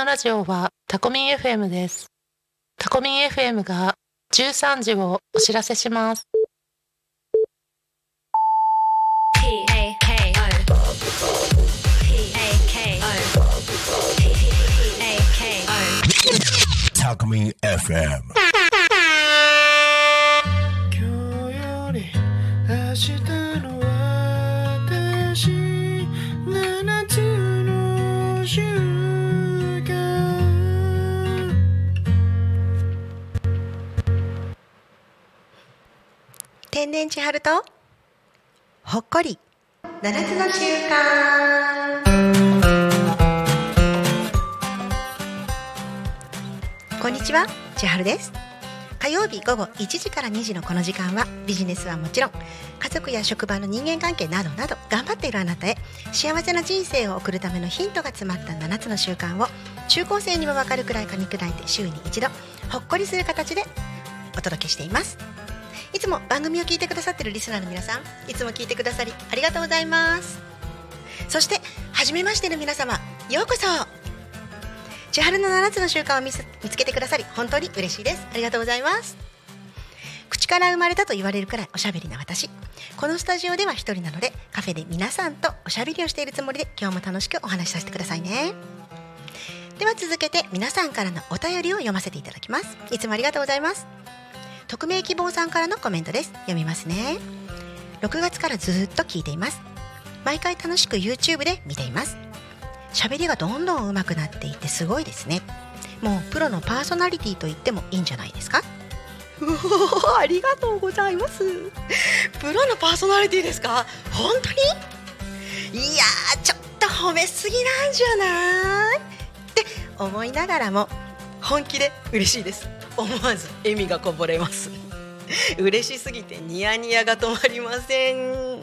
きのラジオはタコミン FM です。タコミン FM が13時をお知らせします。FM. 今日より明日天然千春と？ほっこり。七つの習慣。こんにちは千春です。火曜日午後1時から2時のこの時間はビジネスはもちろん家族や職場の人間関係などなど頑張っているあなたへ幸せな人生を送るためのヒントが詰まった7つの習慣を中高生にもわかるくらい噛み砕いて週に一度ほっこりする形でお届けしています。いつも番組を聞いてくださってるリスナーの皆さんいつも聞いてくださりありがとうございます。そして初めましての皆様ようこそ。千春の7つの習慣を見つ見つけてくださり本当に嬉しいです。ありがとうございます。口から生まれたと言われるくらいおしゃべりな私。このスタジオでは一人なのでカフェで皆さんとおしゃべりをしているつもりで今日も楽しくお話しさせてくださいね。では続けて皆さんからのお便りを読ませていただきます。いつもありがとうございます。匿名希望さんからのコメントです。読みますね。6月からずっと聞いています。毎回楽しく YouTube で見ています。喋りがどんどん上手くなっていてすごいですね。もうプロのパーソナリティと言ってもいいんじゃないですか？うおーありがとうございます。プロのパーソナリティですか？本当に？いやーちょっと褒めすぎなんじゃない？って思いながらも本気で嬉しいです。思わず笑みがこぼれます。嬉しすぎてニヤニヤが止まりません。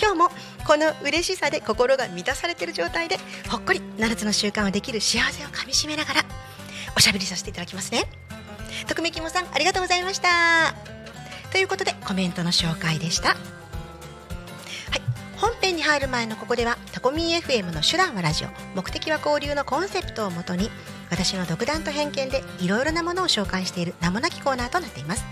今日もこの嬉しさで心が満たされている状態でほっこり7つの習慣をできる幸せをかみしめながらおしゃべりさせていただきますね。匿名希望さんありがとうございました。ということでコメントの紹介でした。はい。本編に入る前のここではタコミン FM の手段はラジオ。目的は交流のコンセプトをもとに私の独断と偏見でいろいろなものを紹介している名もなきコーナーとなっています。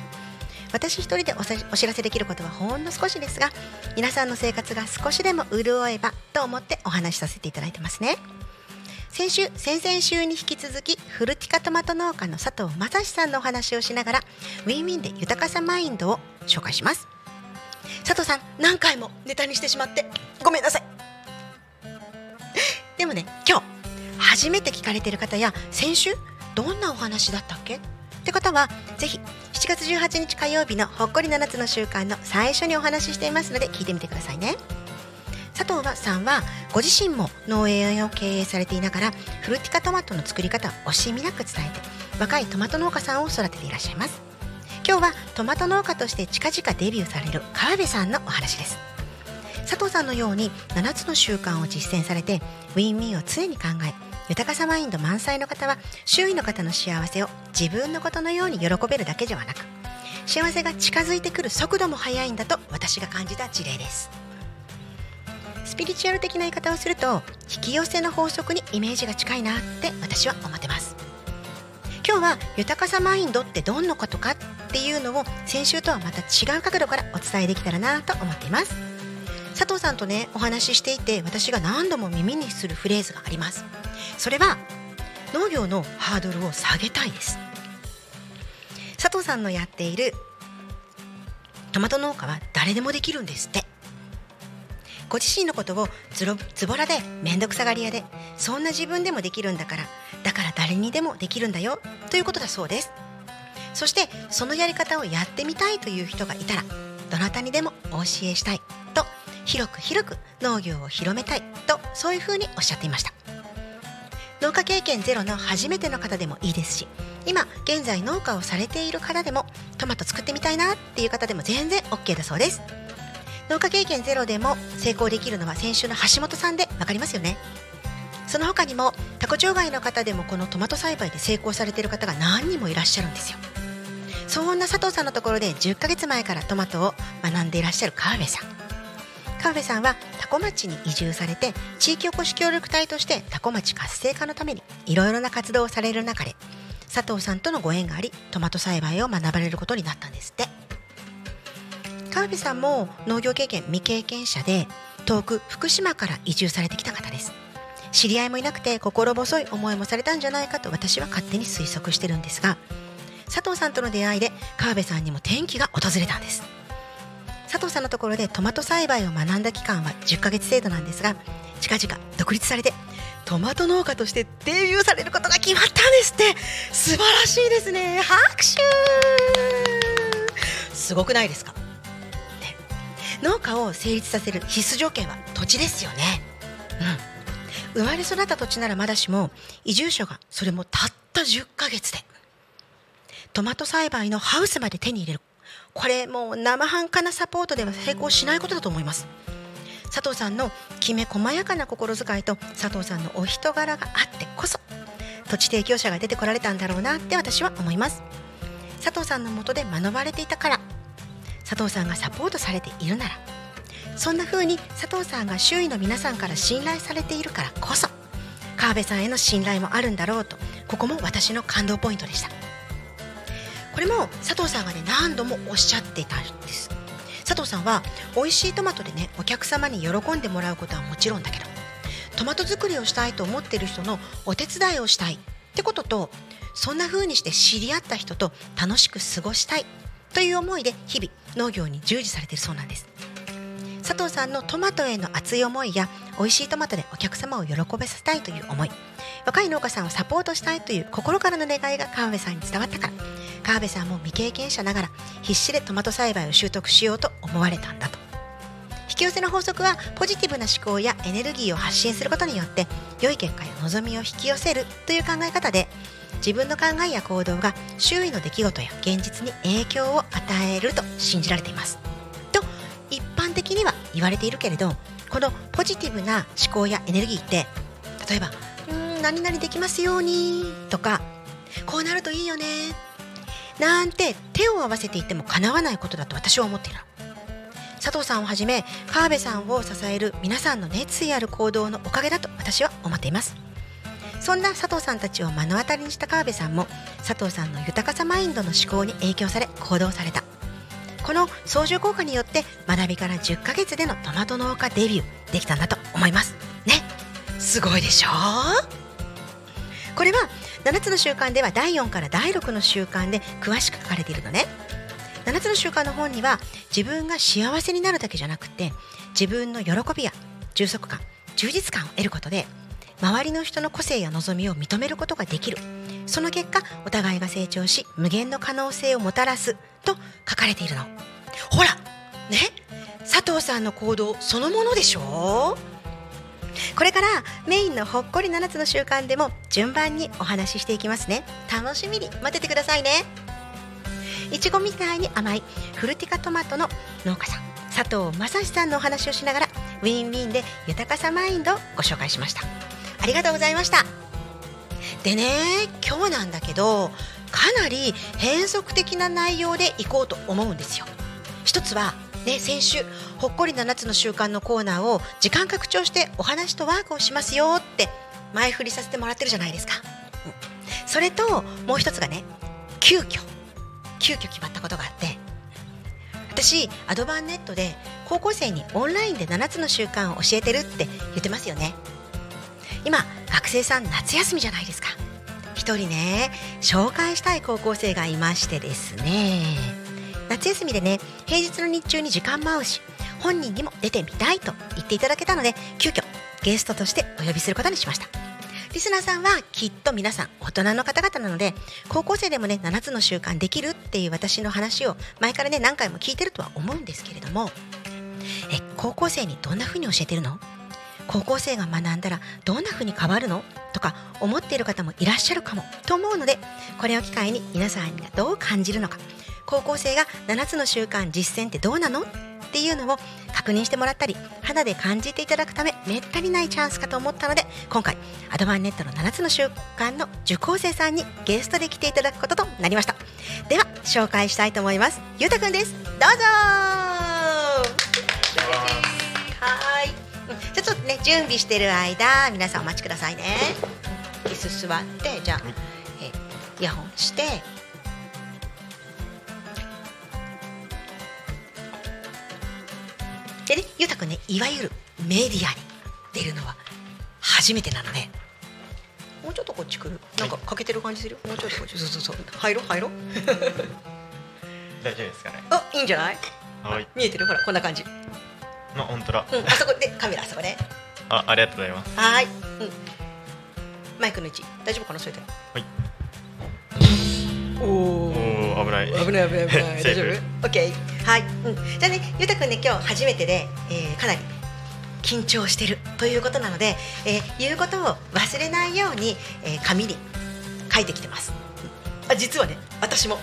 私一人でおさお知らせできることはほんの少しですが皆さんの生活が少しでも潤えばと思ってお話しさせていただいてますね。先週先々週に引き続きフルティカトマト農家の佐藤正史さんのお話をしながらウィンウィンで豊かさマインドを紹介します。佐藤さん何回もネタにしてしまってごめんなさい。でもね今日初めて聞かれている方や先週どんなお話だったっけ？って方はぜひ7月18日火曜日のほっこり7つの習慣の最初にお話ししていますので聞いてみてくださいね。佐藤さんはご自身も農園を経営されていながらフルティカトマトの作り方を惜しみなく伝えて若いトマト農家さんを育てていらっしゃいます。今日はトマト農家として近々デビューされる川辺さんのお話です。佐藤さんのように7つの習慣を実践されてウィンウィンを常に考え豊かさマインド満載の方は周囲の方の幸せを自分のことのように喜べるだけではなく幸せが近づいてくる速度も速いんだと私が感じた事例です。スピリチュアル的な言い方をすると引き寄せの法則にイメージが近いなって私は思ってます。今日は豊かさマインドってどんなことかっていうのを先週とはまた違う角度からお伝えできたらなと思っています。佐藤さんとねお話ししていて私が何度も耳にするフレーズがあります。それは農業のハードルを下げたいです。佐藤さんのやっているトマト農家は誰でもできるんですって。ご自身のことをズロズボラで面倒くさがり屋でそんな自分でもできるんだからだから誰にでもできるんだよということだそうです。そしてそのやり方をやってみたいという人がいたらどなたにでもお教えしたいと広く広く農業を広めたいとそういうふうにおっしゃっていました。農家経験ゼロの初めての方でもいいですし今現在農家をされている方でもトマト作ってみたいなっていう方でも全然 OK だそうです。農家経験ゼロでも成功できるのは先週の橋本さんで分かりますよね。その他にもタコ町外の方でもこのトマト栽培で成功されている方が何人もいらっしゃるんですよ。そんな佐藤さんのところで10ヶ月前からトマトを学んでいらっしゃる川辺さん。川辺さんは多古町に移住されて地域おこし協力隊として多古町活性化のためにいろいろな活動をされる中で佐藤さんとのご縁がありトマト栽培を学ばれることになったんですって。川辺さんも農業経験未経験者で遠く福島から移住されてきた方です。知り合いもいなくて心細い思いもされたんじゃないかと私は勝手に推測してるんですが佐藤さんとの出会いで川辺さんにも転機が訪れたんです。佐藤さんのところでトマト栽培を学んだ期間は10ヶ月程度なんですが近々独立されてトマト農家としてデビューされることが決まったんですって。素晴らしいですね。拍手。すごくないですか、ね、農家を成立させる必須条件は土地ですよね。うん。生まれ育った土地ならまだしも移住者がそれもたった10ヶ月でトマト栽培のハウスまで手に入れるこれもう生半可なサポートでは成功しないことだと思います。佐藤さんのきめ細やかな心遣いと佐藤さんのお人柄があってこそ土地提供者が出てこられたんだろうなって私は思います。佐藤さんのもとで学ばれていたから佐藤さんがサポートされているならそんな風に佐藤さんが周囲の皆さんから信頼されているからこそ川辺さんへの信頼もあるんだろうとここも私の感動ポイントでした。これも佐藤さんがね何度もおっしゃっていたんです。佐藤さんは美味しいトマトでねお客様に喜んでもらうことはもちろんだけどトマト作りをしたいと思っている人のお手伝いをしたいってこととそんな風にして知り合った人と楽しく過ごしたいという思いで日々農業に従事されているそうなんです。佐藤さんのトマトへの熱い思いや美味しいトマトでお客様を喜ばせたいという思い。若い農家さんをサポートしたいという心からの願いが川辺さんに伝わったから。川辺さんも未経験者ながら必死でトマト栽培を習得しようと思われたんだと。引き寄せの法則はポジティブな思考やエネルギーを発信することによって良い結果や望みを引き寄せるという考え方で自分の考えや行動が周囲の出来事や現実に影響を与えると信じられています。般的には言われているけれどこのポジティブな思考やエネルギーって例えば「うん何々できますように」とか「こうなるといいよね」なんて手を合わせていても叶わないことだと私は思っている。佐藤さんをはじめ川辺さんを支える皆さんの熱意ある行動のおかげだと私は思っています。そんな佐藤さんたちを目の当たりにした川辺さんも佐藤さんの豊かさマインドの思考に影響され行動された。この相乗効果によって学びから10ヶ月でのトマト農家デビューできたんだと思います。ね。すごいでしょ？これは7つの習慣では第4から第6の習慣で詳しく書かれているのね。7つの習慣の本には自分が幸せになるだけじゃなくて自分の喜びや充足感充実感を得ることで周りの人の個性や望みを認めることができる。その結果お互いが成長し無限の可能性をもたらすと書かれているの。ほらね？佐藤さんの行動そのものでしょ？これからメインのほっこり7つの習慣でも順番にお話ししていきますね。楽しみに待っててくださいね。いちごみたいに甘いフルティカトマトの農家さん佐藤正史さんのお話をしながらウィンウィンで豊かさマインドをご紹介しました。ありがとうございました。でね今日なんだけどかなり変則的な内容でいこうと思うんですよ。一つはね先週ほっこり7つの習慣のコーナーを時間拡張してお話とワークをしますよって前振りさせてもらってるじゃないですか、うん。それともう一つがね急遽急遽決まったことがあって私アドバンネットで高校生にオンラインで7つの習慣を教えてるって言ってますよね。今学生さん夏休みじゃないですか。一人ね紹介したい高校生がいましてですね。夏休みでね平日の日中に時間も合うし本人にも出てみたいと言っていただけたので急遽ゲストとしてお呼びすることにしました。リスナーさんはきっと皆さん大人の方々なので高校生でもね7つの習慣できるっていう私の話を前からね何回も聞いてるとは思うんですけれどもえ高校生にどんな風に教えてるの？高校生が学んだらどんな風に変わるの？とか思っている方もいらっしゃるかも。と思うのでこれを機会に皆さんがどう感じるのか。高校生が7つの習慣実践ってどうなの？っていうのを確認してもらったり肌で感じていただくためめったにないチャンスかと思ったので今回アドバンネットの7つの習慣の受講生さんにゲストで来ていただくこととなりました。では紹介したいと思います。ゆうたくんです。どうぞ。はね準備してる間皆さんお待ちくださいね。椅子座ってじゃあ、えイヤホンして。でねゆうたくんねいわゆるメディアに出るのは初めてなのでもうちょっとこっち来る？なんか欠けてる感じする？よもうちょっとこっち。そうそうそう。入ろう？入ろう？大丈夫ですかね。あいいんじゃない？はい。見えてる？ほらこんな感じまあ本当だ。うんあそこでカメラあそこね。あありがとうございます。はーい、うん、マイクの位置。大丈夫かな？それで。はい。おお危ない。危ない危ない危ない。大丈フ夫？オッケー。はい、うん、じゃあねゆうたくんね今日初めてで、えーかなり緊張してる。ということなので、えー言うことを忘れないように、えー紙に書いてきてます。うん。あ実はね私も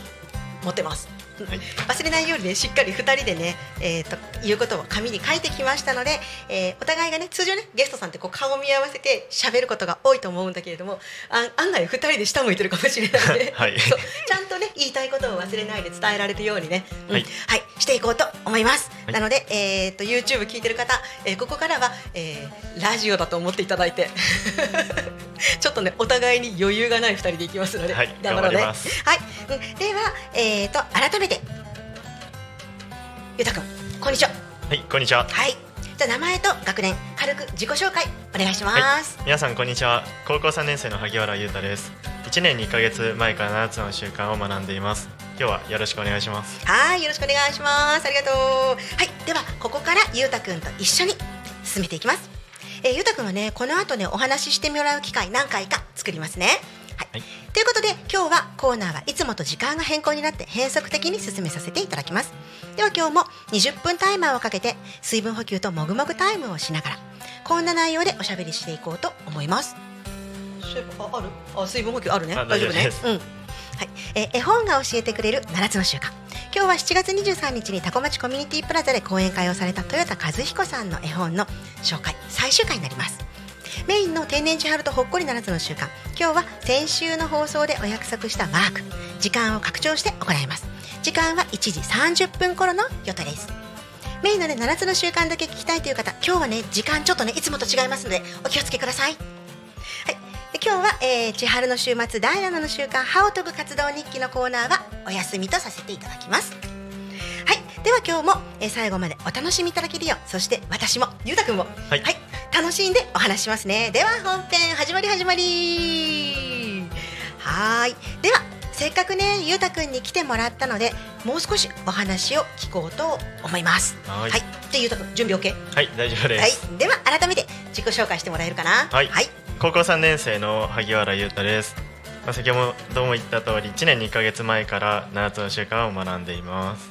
持ってます 忘れないようにねしっかり2人でね、えー、と言うことを紙に書いてきましたので、えーお互いがね通常ねゲストさんってこう顔を見合わせて喋ることが多いと思うんだけれどもあ案外2人で下向いてるかもしれないので、はい。そう。ちゃんとね言いたいことを忘れないで伝えられるようにね、うん。はい。はい、していこうと思います、はい。なので、えー、と YouTube 聞いてる方、えーここからは、えーラジオだと思っていただいて ちょっとねお互いに余裕がない2人でいきますので、はい。頑張ろうね。はい、うん。では、えー、と改めてゆうたくんこんにちは。はいこんにちは。はい。じゃあ名前と学年軽く自己紹介お願いします、皆さんこんにちは。高校3年生の萩原優太です。1年2ヶ月前から7つの習慣を学んでいます。今日はよろしくお願いします。はい、よろしくお願いします。ありがとう。はい、ではここからゆうたくんと一緒に進めていきます。えー、ゆうたくんはね、この後ね、お話ししてもらう機会何回か作りますね。はい。はい。ということで今日はコーナーはいつもと時間が変更になって変則的に進めさせていただきます。では今日も20分タイマーをかけて水分補給ともぐもぐタイムをしながらこんな内容でおしゃべりしていこうと思います。あある？あ水分補給あるね。あ大丈夫ですうん。はい、えー絵本が教えてくれる7つの習慣。今日は7月23日にタコ町コミュニティプラザで講演会をされた豊田和彦さんの絵本の紹介最終回になりますメインの天然千春とほっこり7つの習慣。今日は先週の放送でお約束したワーク。時間を拡張して行います。時間は1時30分頃の予定です。メインのね7つの習慣だけ聞きたいという方今日はね時間ちょっとねいつもと違いますのでお気をつけください。はい、で今日は、えー、千春の週末第7の習慣歯を研ぐ活動日記のコーナーはお休みとさせていただきます。はい。では今日も、えー最後までお楽しみいただけるようそして私もゆうたくんもはい楽しんでお話ししますね。では本編始まり始まり。はーい。ではせっかくねゆうたくんに来てもらったのでもう少しお話を聞こうと思います。はい。はい。でゆうたくん準備 OK はい大丈夫ではい。す、では改めて自己紹介してもらえるかな？はい。はい、高校3年生の萩原優太です、まあ、先ほども言った通り1年2ヶ月前から7つの習慣を学んでいます。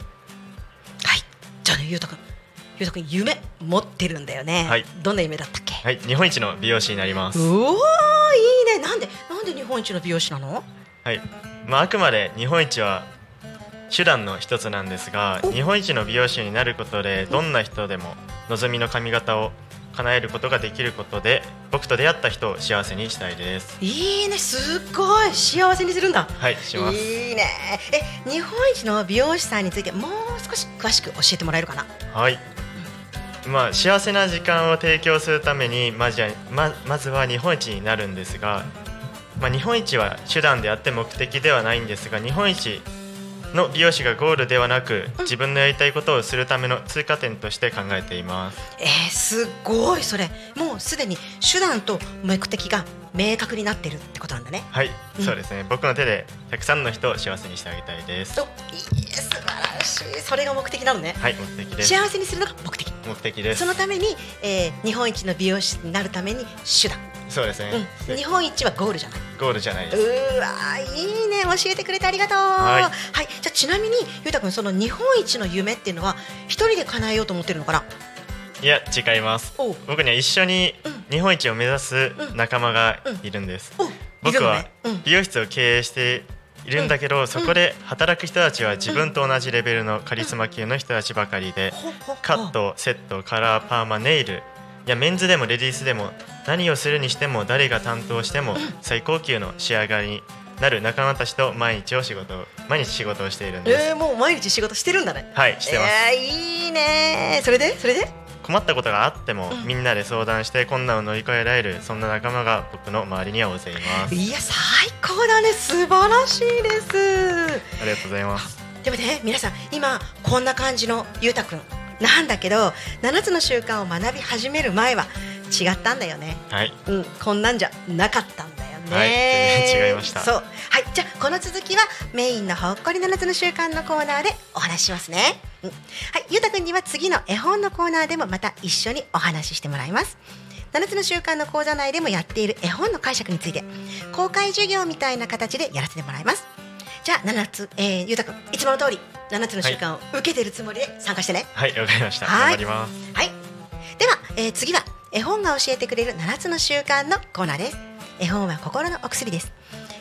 はい、じゃあねゆうたくんゆうたくん夢持ってるんだよね。はい。どんな夢だったっけ、はい。日本一の美容師になります。うおーいいね。なんでなんで日本一の美容師なの？はい、まあ、あくまで日本一は手段の一つなんですがお。日本一の美容師になることでどんな人でも望みの髪型を叶えることができることで僕と出会った人を幸せにしたいです。いいね。すっごい。幸せにするんだ。はいします。いいね。え日本一の美容師さんについてもう少し詳しく教えてもらえるかな？はいまあ幸せな時間を提供するためにまずはままずは日本一になるんですが、まあ、日本一は手段であって目的ではないんですが日本一の美容師がゴールではなく自分のやりたいことをするための通過点として考えています。えー、すごいそれ。もうすでに手段と目的が明確になってるってことなんだね。はい、うん。そうですね。僕の手でたくさんの人を幸せにしてあげたいです。おいい素晴らしい。それが目的なのね、はい目的です。幸せにするのが目的目的です。そのために、えー日本一の美容師になるために手段、そうですね、うん、で日本一はゴールじゃない。ゴールじゃないうです。ーわーいいね。教えてくれてありがとう。はい。じゃあちなみにゆうたくんその日本一の夢っていうのは一人で叶えようと思ってるのかな？いや違います。僕には一緒にうん。日本一を目指す仲間がいるんです、僕は美容室を経営しているんだけど、そこで働く人たちは自分と同じレベルのカリスマ級の人たちばかりで、カットセットカラーパーマネイル。いやメンズでもレディースでも何をするにしても誰が担当しても最高級の仕上がりになる仲間たちと毎日を仕事を毎日仕事をしているんです、えー、もう毎日仕事してるんだね。はいしてます、えー、いいねそれで？それで？困ったことがあっても、うん。みんなで相談して困難を乗り越えられるそんな仲間が僕の周りには大勢います。いや最高だね。素晴らしいです。ありがとうございます。でもね皆さん今こんな感じのゆうたくんなんだけど7つの習慣を学び始める前は違ったんだよね。はい。うんこんなんじゃなかったんだよね。はい。違いました。そう。はい。じゃあこの続きはメインのほっこり7つの習慣のコーナーでお話ししますね、うん、はい。ゆうたくんには次の絵本のコーナーでもまた一緒にお話ししてもらいます。7つの習慣の講座内でもやっている絵本の解釈について公開授業みたいな形でやらせてもらいます。じゃあ7つ、えー、ゆうたくんいつもの通り7つの習慣を受けてるつもりで参加してね。はい。わかりました。はい。では、えー次は絵本が教えてくれる7つの習慣のコーナーです。絵本は心のお薬です。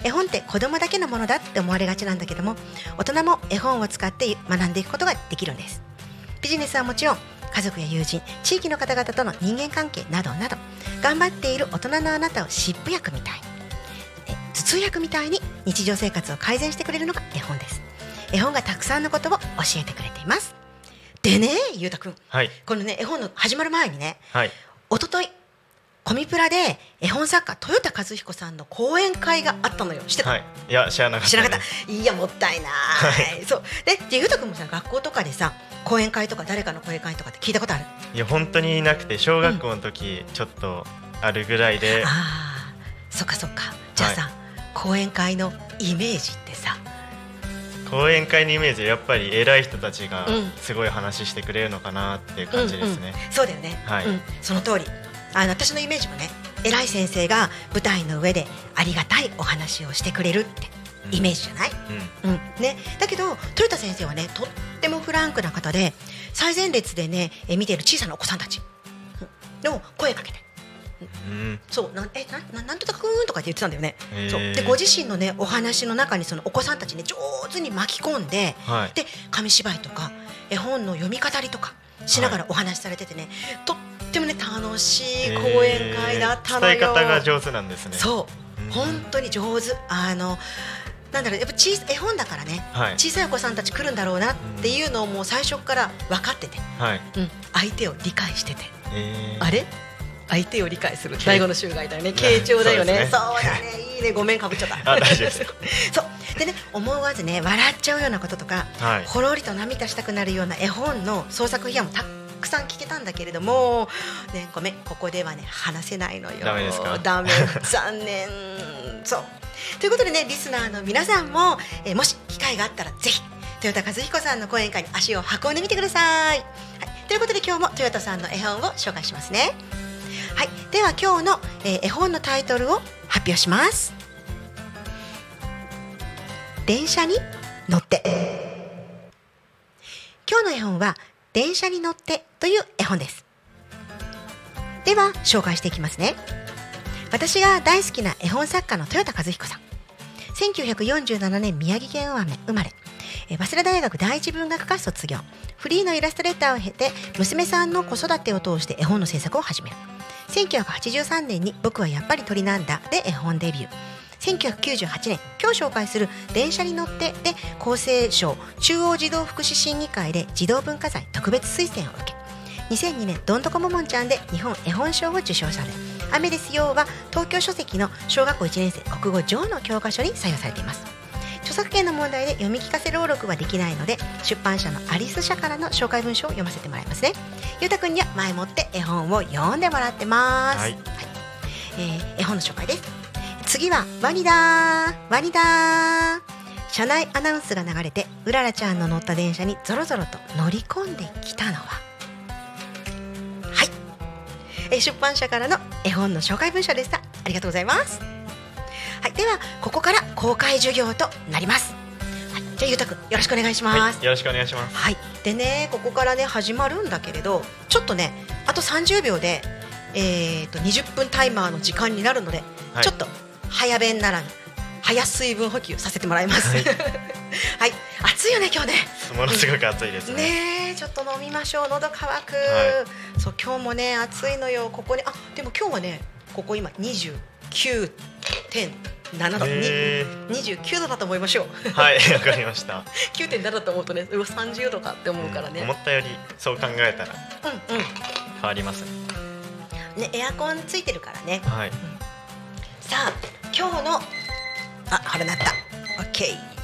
絵本って子供だけのものだって思われがちなんだけども、大人も絵本を使って学んでいくことができるんです。ビジネスはもちろん、家族や友人、地域の方々との人間関係などなど、頑張っている大人のあなたを湿布薬みたい頭痛薬みたいに日常生活を改善してくれるのが絵本です。絵本がたくさんのことを教えてくれています。でね、ゆうたくん。はいこのね絵本の始まる前にねはい一昨日コミプラで絵本作家豊田和彦さんの講演会があったのよ。知ってた、はい。いや知らなかった知らなかった。いやもったいない、そう。ででゆうたくんもさ学校とかでさ講演会とか誰かの講演会とかって聞いたことある？いや本当になくて小学校の時ちょっとあるぐらいで、ああそっかそっか。じゃあさ、講演会のイメージってさ？講演会のイメージはやっぱり偉い人たちがうん。すごい話してくれるのかなっていう感じですね、うんうん。そうだよね、はい。うん、その通りあの私のイメージもね偉い先生が舞台の上でありがたいお話をしてくれるってイメージじゃない、うん。うん。ね、だけど豊田先生はねとってもフランクな方で最前列でねえ見ている小さなお子さんたちうん。の声かけて。うん。そう。なんえなななんとかくんとかって言ってたんだよね。そう。でご自身のねお話の中にそのお子さんたちね上手に巻き込んで、はい。で紙芝居とか絵本の読み語りとかしながらお話しされててね、とってもね楽しい講演会だったのよ。えー伝え方が上手なんですね。そう、うん。本当に上手。あのなんだろうやっぱ小さ絵本だからね。はい。小さいお子さんたち来るんだろうなっていうのをもう最初から分かってて、はい。うん、相手を理解してて、えー。あれ？相手を理解する。け第五の週外だよね。傾聴だよね。そそうだね。いいね。ごめんかぶっちゃった。そう。でね思わずね笑っちゃうようなこととかはい。ほろりと涙したくなるような絵本の創作秘話もたくさん聞けたんだけれども、ね、ごめんここではね話せないのよ。ダメですか？ダメ。残念。そう。ということでねリスナーの皆さんも、えーもし機会があったらぜひ豊田和彦さんの講演会に足を運んでみてください、はい、ということで今日も豊田さんの絵本を紹介しますねはい、では今日の、えー絵本のタイトルを発表します。電車に乗って。今日の絵本は電車に乗ってという絵本です。では紹介していきますね。私が大好きな絵本作家の豊田和彦さん。1947年宮城県生まれ。え早稲田大学第一文学科卒業。フリーのイラストレーターを経て娘さんの子育てを通して絵本の制作を始める。1983年に「僕はやっぱり鳥なんだ」で絵本デビュー。1998年今日紹介する「電車に乗って」で厚生省中央児童福祉審議会で児童文化財特別推薦を受け2002年どんどこももんちゃんで日本絵本賞を受賞され「雨ですよ」は東京書籍の小学校1年生国語上の教科書に採用されています。著作権の問題で読み聞かせ朗読はできないので出版社のアリス社からの紹介文書を読ませてもらいますね。ゆうたくんには前もって絵本を読んでもらってます、はい。えー絵本の紹介です。次はワニだー。ワニだー。車内アナウンスが流れてうららちゃんの乗った電車にぞろぞろと乗り込んできたのは。はい、えー出版社からの絵本の紹介文書でした。ありがとうございますはい、ではここから公開授業となります。はい、じゃあゆうたくんよろしくお願いします、はい、よろしくお願いします。はい。でねここからね始まるんだけれど、ちょっとねあと30秒でえっ、と20分タイマーの時間になるので、はい、ちょっと早弁ならぬ早水分補給させてもらいます。はい、はい、暑いよね今日ね。ものすごく暑いですね。ねちょっと飲みましょう。喉乾く、はい、そう今日もね暑いのよ。ここにあでも今日はねここ今二十9.7度。29度だと思いましょう。はい わかりました。9.7だと思うとねうわ30度かって思うからね、うん、思ったよりそう考えたらうんうん。変わります。ね、エアコンついてるからね。はい、さあ今日のあ春なった。OK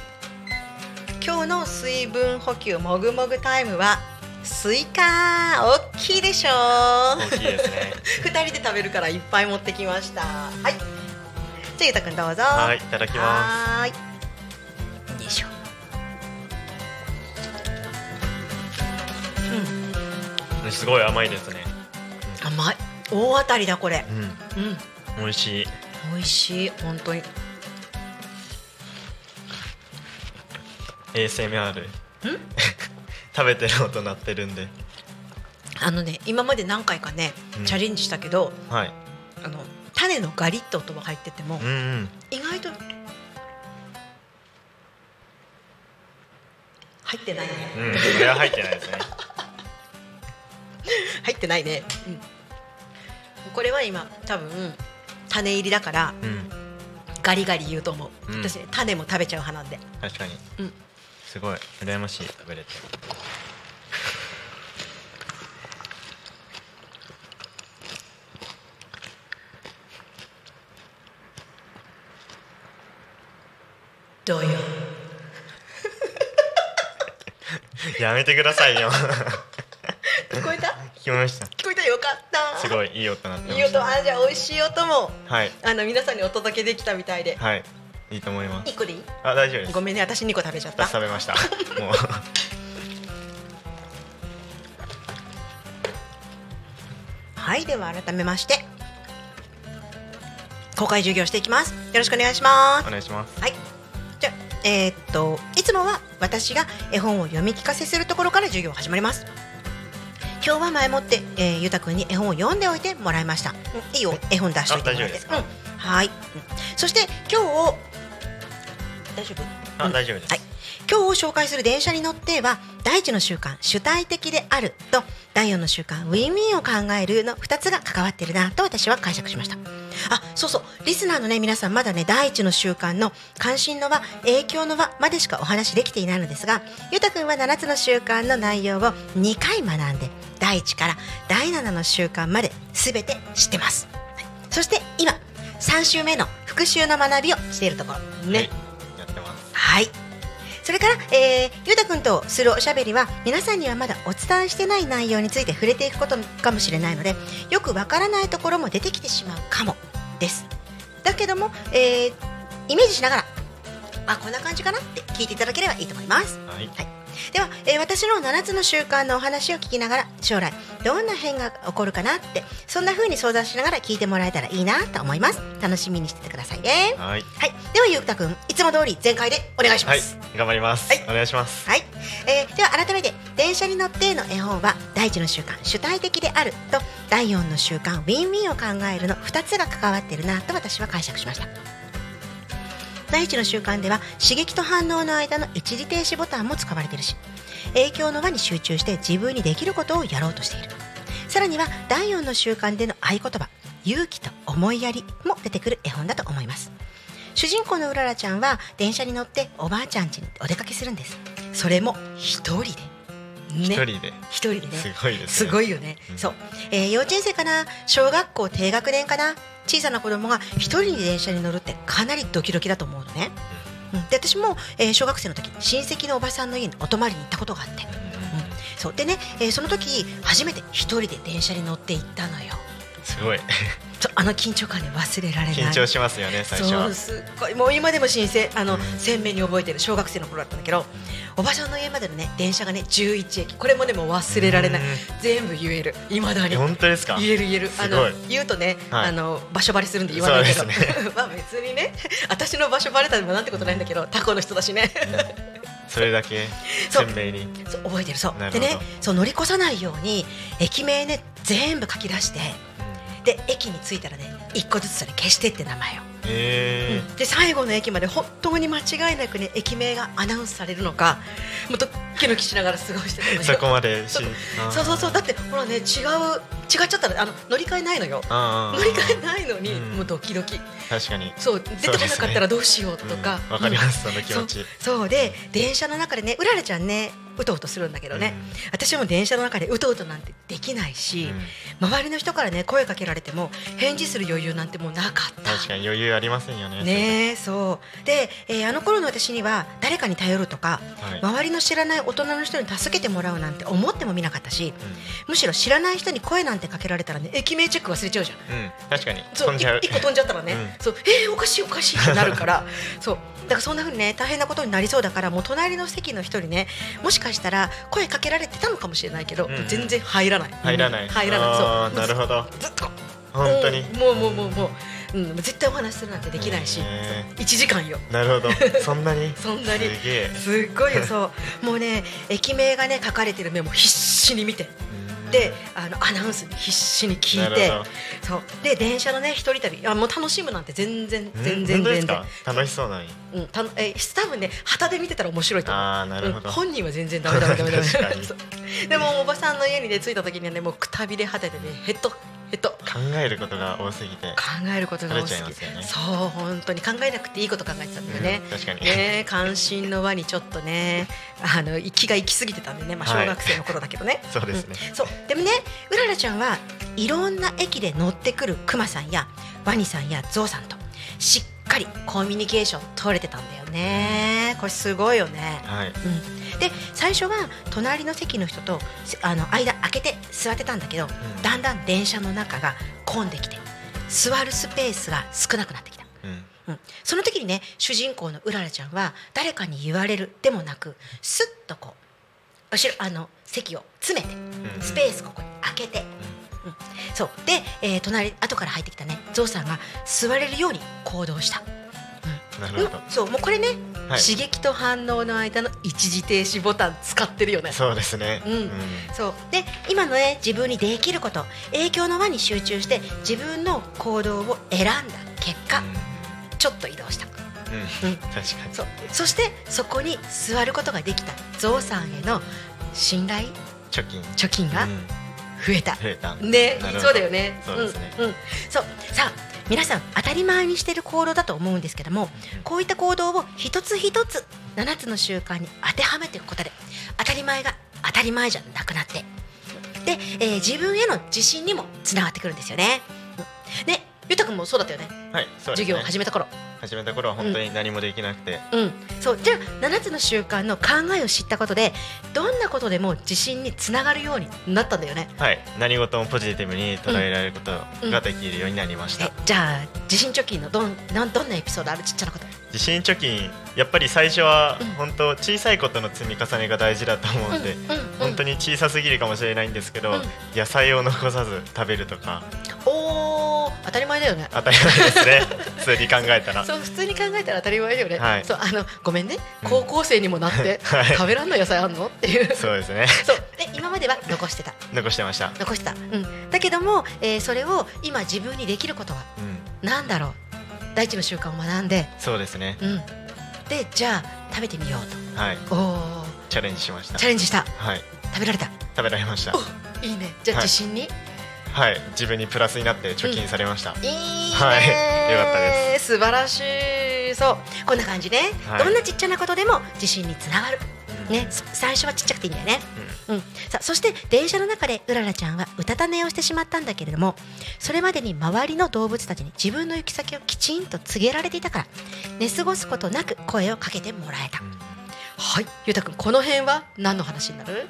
今日の水分補給もぐもぐタイムはスイカ。大きいでしょ。大きいですね。二人で食べるからいっぱい持ってきました。はい。じゃあゆうたくんどうぞ。はいいただきまはーい。よいしょ。うん。すすごい甘いですね。甘い。大当たりだこれ。うん。うん。美味しい。美味しい。本当に。ASMR 食べてる音鳴ってるんで。あのね今まで何回かね、うん。チャレンジしたけどはい。あの種のガリッと音が入ってても、うんうん。意外と入ってないね。うんこれは入ってないですね。入ってないね、うん、これは今多分種入りだからうん。ガリガリ言うと思う、うん。私ね種も食べちゃう派なんで。確かに。うんすごい。羨ましい。食べれて。どうよ。やめてくださいよ。聞こえた？聞きました。聞こえた？よかった。すごいいい音鳴ってまいいした音。あじゃあ美味しい音もはい。あの皆さんにお届けできたみたいで。はいいいと思います。一個でいいあ大丈夫です。ごめんね私2個食べちゃった。私食べました。もう。はいでは改めまして公開授業していきます。よろしくお願いします。お願いします。はい。じゃあえーっといつもは私が絵本を読み聞かせするところから授業始まります。今日は前もって、えー、ゆうたくんに絵本を読んでおいてもらいました。うんいいよ、絵本出しといてもらって。あ大丈夫ですか？うん、はい、うんそして今日大丈夫？うんあ大丈夫です。はい。今日紹介する電車に乗っては第一の習慣主体的であると第四の習慣ウィンウィンを考えるの2つが関わってるなと私は解釈しました。あそうそう。リスナーのね皆さんまだね第一の習慣の関心の輪影響の輪までしかお話できていないのですがゆうたくんは7つの習慣の内容を2回学んで第1から第7の習慣まで全て知ってます、はい。そして今3週目の復習の学びをしているところ。ね、はいはい。それから、えー、ゆうたくんとするおしゃべりは皆さんにはまだお伝えしてない内容について触れていくことかもしれないのでよくわからないところも出てきてしまうかもです。だけども、えーイメージしながらあこんな感じかなって聞いていただければいいと思います。はいでは、えー私の7つの習慣のお話を聞きながら将来どんな変が起こるかなってそんな風に相談しながら聞いてもらえたらいいなと思います。楽しみにしててくださいね。はい。はい。ではゆうたくんいつも通り全開でお願いしまはい。す、頑張ります、はい。お願いします。はい、えーでは改めて電車に乗っての絵本は第一の習慣主体的であると第四の習慣ウィンウィンを考えるの2つが関わっているなと私は解釈しました第1の習慣では刺激と反応の間の一時停止ボタンも使われているし影響の輪に集中して自分にできることをやろうとしている。さらには第4の習慣での合言葉勇気と思いやりも出てくる絵本だと思います。主人公のうららちゃんは電車に乗っておばあちゃん家にお出かけするんです。それも一人で。一人で。一人でね。すごいですすねごいよね、うん。そう、えー幼稚園生かな？小学校低学年かな？小さな子供が一人で電車に乗るってかなりドキドキだと思うのね、うん、で私も、えー小学生の時親戚のおばさんの家にお泊まりに行ったことがあって、うん、そう。でね、えーその時初めて一人で電車に乗って行ったのよ。すごい。あの緊張感で忘れられない。緊張しますよね最初は。そうすっごい。もう今でも新鮮あの、うん。鮮明に覚えてる小学生の頃だったんだけどおばさんの家までのね電車がね11駅。これもでも忘れられない。うん。全部言える。いまだに。え本当ですか？言える言える。あの言うとね、はい。あの場所バレするんで言わないけど、ね。まあ別にね私の場所バレたでもなんてことないんだけどタコの人だしね。それだけ？鮮明に。そう覚えてる。そう。でねそう乗り越さないように駅名ね全部書き出して。で駅に着いたらね一個ずつそれ消してって名前をえうんで最後の駅まで本当に間違いなくね駅名がアナウンスされるのかもうドッキドキしながら過ごしてたそこまでしそうそうそうだってほらね違う違っちゃったらあの乗り換えないのよ。乗り換えないのに、うん。もうドキドキ。確かに。そう出てこなかったらどうしようとか。うん。わかりますその気持ち。そう。で電車の中でねうららちゃんねうとうとするんだけどね、私も電車の中でうとうとなんてできないし、周りの人からね声かけられても返事する余裕なんてもうなかった。確かに余裕ありませんよねねえそう。で、えーあの頃の私には誰かに頼るとか、はい。周りの知らない大人の人に助けてもらうなんて思ってもみなかったしむしろ知らない人に声なんてかけられたらね駅名チェック忘れちゃうじゃんうん、うん、確かに。そう飛んじゃう。い一個飛んじゃったらね、うん。そうえー、おかしいおかしいってなるから。そう。だからそんな風にね大変なことになりそうだからもう隣の席の人にねもしかしたら声かけられてたのかもしれないけど、うんうん。全然入らない。入らない。入らない。あそう。ーなるほど。ずっと。本当に。うん。もうもうもうもう、うん、絶対お話しするなんてできないし、へそう。1時間よ。なるほど。そんなに？そんなに。すっごいよ。そう。もうね駅名がね書かれてるメモ必死に見てであのアナウンスに必死に聞いてそう。で電車のね一人旅。あもう楽しむなんて全然うん？全然全然。楽しそうなのにうん、たえ多分ね旗で見てたら面白いと思う。あーなるほど。うん本人は全然ダメダメダメダメ。でもおばさんの家にね着いた時にはねもうくたびれ果ててねヘッドヘッド考えることが多すぎて考えることが多すぎ疲れちゃいますよね。そう本当に考えなくていいこと考えてたんだよね、うん確かに。ね関心の輪にちょっとねあの気が行き過ぎてたんでね、まあ、はい。小学生の頃だけどね、そうですね。うん。そう。でもねうららちゃんはいろんな駅で乗ってくるくまさんやワニさんやゾウさんとしっかりコミュニケーション取れてたんだよね。これすごいよね、はい。うん、で最初は隣の席の人とせあの間開けて座ってたんだけど、ん。だんだん電車の中が混んできて座るスペースが少なくなってきた。うん。うん、その時にね主人公のうららちゃんは誰かに言われるでもなくスッとこう後ろあの席を詰めてうん。スペースここに開けて、うん。そう。で、えー隣後から入ってきたねゾウさんが座れるように行動した、うん。なるほど。そうもうこれね、はい。刺激と反応の間の一時停止ボタン使ってるよね。そうですね。うん。そう。で今のね自分にできること影響の輪に集中して自分の行動を選んだ結果、ちょっと移動した。うんうん。うん。確かに。そう。そしてそこに座ることができたゾウさんへの信頼？貯金。貯金が？うん増えた、増えた。ね。そうだよね。そうですね。うんうん、そう。さあ皆さん当たり前にしてる行動だと思うんですけどもこういった行動を一つ一つ7つの習慣に当てはめていくことで当たり前が当たり前じゃなくなってで、えー自分への自信にもつながってくるんですよね。うん。ねゆうたくんもそうだったよね。はいね。授業を始めた頃。始めた頃は本当に何もできなくて。うん、そう。じゃあ7つの習慣の考えを知ったことでどんなことでも自信につながるようになったんだよね。はい。何事もポジティブに捉えられることができるようになりました。えじゃあ自信貯金のどんなんどんなエピソードある？ちっちゃなこと。自信貯金やっぱり最初はうん。本当小さいことの積み重ねが大事だと思うんで、うんうん。本当に小さすぎるかもしれないんですけど、うん。野菜を残さず食べるとか。おー当たり前だよね。当たり前ですね。普通に考えたら。そう普通に考えたら当たり前だよね。はい。そうあのごめんね。うん。高校生にもなって、はい。食べらんない野菜あんのっていう。そうですね。そう。で今までは残してた。残してました、残してた。うん、だけども、えーそれを今自分にできることはうん、なんだろう。第一の習慣を学んで、そうですね。うん、でじゃあ食べてみようはい。と。おおチャレンジしました。チャレンジした。はい。食べられた。食べられました。おいいね。じゃあはい。自信に、はい自分にプラスになって貯金されました、い、いねはいよかったで素晴らしい。そうこんな感じね、はい。どんなちっちゃなことでも自信につながる。うん。ね、最初はちっちゃくていいんだよね、うん、さあそして電車の中でうららちゃんはうたた寝をしてしまったんだけれどもそれまでに周りの動物たちに自分の行き先をきちんと告げられていたから寝過ごすことなく声をかけてもらえた、うん。はい。ゆうたくんこの辺は何の話になる？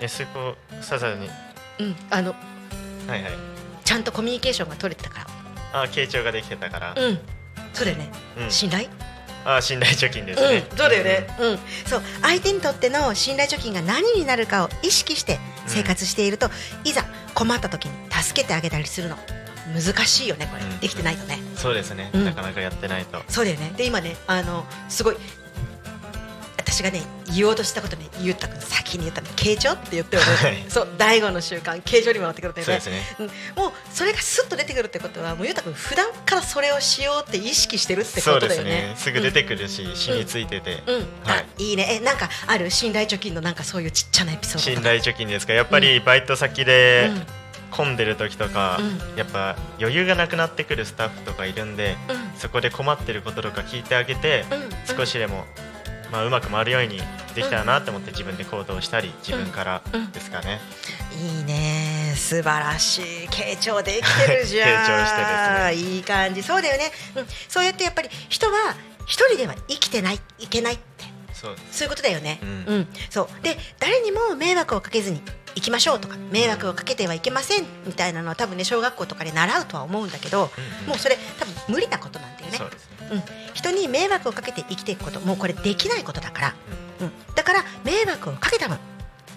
えそこささに。うん。あのはいはい。ちゃんとコミュニケーションが取れてたかあ傾聴ができてたから、らうん。そうだよね、うん。信頼？あ信頼貯金ですうん。ね、そうだよね。うん、そう、相手にとっての信頼貯金が何になるかを意識して生活していると、いざ困った時に助けてあげたりするの。難しいよね、これ、うん。できてないとね。そうですね、うん。なかなかやってないと。そうだよね。で、今ね、あの、すごい。私がね、言おうとしたことね、ゆうた先に言ったの、傾聴って言ったよね。はい。そう、第五の習慣、傾聴に回ってくるんだよね。そうですね。うん、もうそれがスッと出てくるってことはもうゆうたくん普段からそれをしようって意識してるってこそうですとだよね。ねすぐ出てくるし、染みついてて、うん、あはい。いいね。えなんかある？信頼貯金のなんかそういうちっちゃなエピソード信頼貯金ですか？やっぱりバイト先で混んでる時とか、うやっぱ余裕がなくなってくるスタッフとかいるんでうん。うんそこで困ってることとか聞いてあげて、うん。少しでもまあ、うまく回るようにできたらなって思って自分で行動したり自分からうん。ですかね、いいね。素晴らしい。傾聴できてるじゃん。傾聴してですいい感じ。そうだよね、うん、そうやってやっぱり人は一人では生きてないいけないって。そうそういうことだよね。うん。そう。で誰にも迷惑をかけずに行きましょうとか迷惑をかけてはいけませんみたいなのは多分ね小学校とかで習うとは思うんだけど、うんうん。もうそれ多分無理なことなんだよね。そう。ですねうん、人に迷惑をかけて生きていくこともうこれできないことだから、うん、だから迷惑をかけた分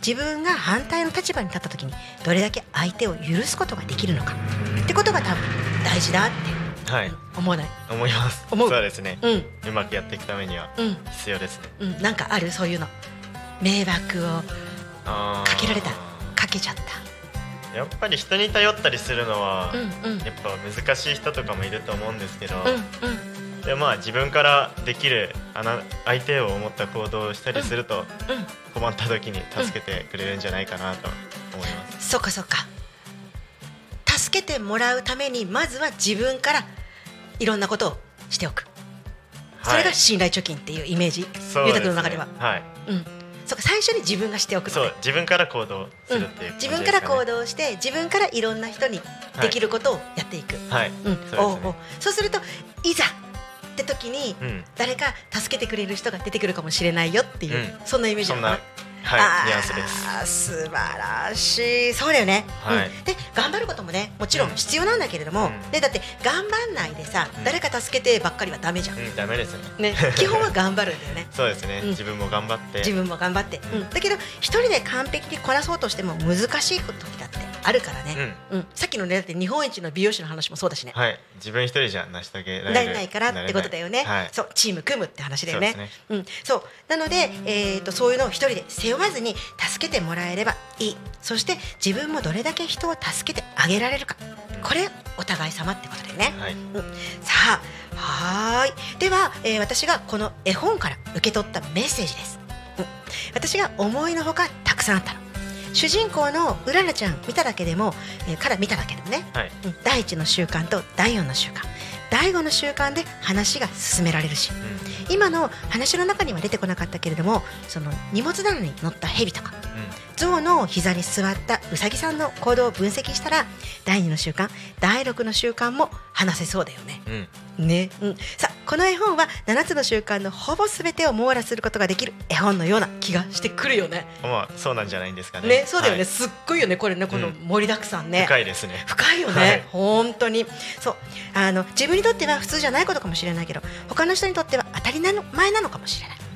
自分が反対の立場に立った時にどれだけ相手を許すことができるのかってことが多分大事だってはい。思わない？思います。思う？そうですね。うん。うまくやっていくためにはうん。必要ですね。うん、なんかある？そういうの。迷惑をかけられた。かけちゃった。やっぱり人に頼ったりするのは、うんうん。やっぱ難しい人とかもいると思うんですけど、うんうんでもまあ自分からできるあな相手を思った行動をしたりすると、うん困った時に助けてくれるんじゃないかなと思います、そっかそっか。助けてもらうためにまずは自分からいろんなことをしておく、それが信頼貯金っていうイメージ。ゆうたそうですね。くんの中では。はい。うん。そっか最初に自分がしておくそう自分から行動すうんるっていう感じ自ですか、ね。分から行動して自分からいろんな人にできることをやっていく、はい、うん。そうですね。おうおう。そうするといざ時にうん。誰か助けてくれる人が出てくるかもしれないよっていう、うん。そんなイメージなのな。かはいニュアンスです。す素晴らしい。そうだよね、はい。うん。で頑張ることもねもちろんうん。必要なんだけれども、うん。でだって頑張んないでさ、うん。誰か助けてばっかりはダメじゃん、うんダメですね。ね。基本は頑張るんだよね。そうですね、うん。自分も頑張って。自分も頑張って、うん。だけど一人で完璧にこなそうとしても難しい時だってあるからね、うん。さっきのねだって日本一の美容師の話もそうだしね、はい。自分一人じゃ成し遂げられるないからってことだよね、はい。そう。チーム組むって話だよね。ね。うん、そう。なので、えー、とそういうのを一人で背負わずに助けてもらえればいい。そして自分もどれだけ人を助けてあげられるか。これお互い様ってことだよね、はい。うん、さあはーい。では、えー私がこの絵本から受け取ったメッセージです、うん、私が思いのほかたくさんあったの。主人公のうららちゃん見ただけでも、えーから見ただけでもね、はい。うん。第一の習慣と第四の習慣第五の習慣で話が進められるし。うん。今の話の中には出てこなかったけれどもその荷物棚に乗った蛇とか象の膝に座ったうさぎさんの行動を分析したら第2の習慣第6の習慣も話せそうだよね。うん。うんね、うん、さあこの絵本は7つの習慣のほぼ全てを網羅することができる絵本のような気がしてくるよね。まあそうなんじゃないんですかね。ねそうだよね、はい。すっごいよねこれねこの盛りだくさんね。深いですね。深いよね、はい。本当に。そう。あの自分にとっては普通じゃないことかもしれないけど他の人にとっては当たり前なのかもしれない。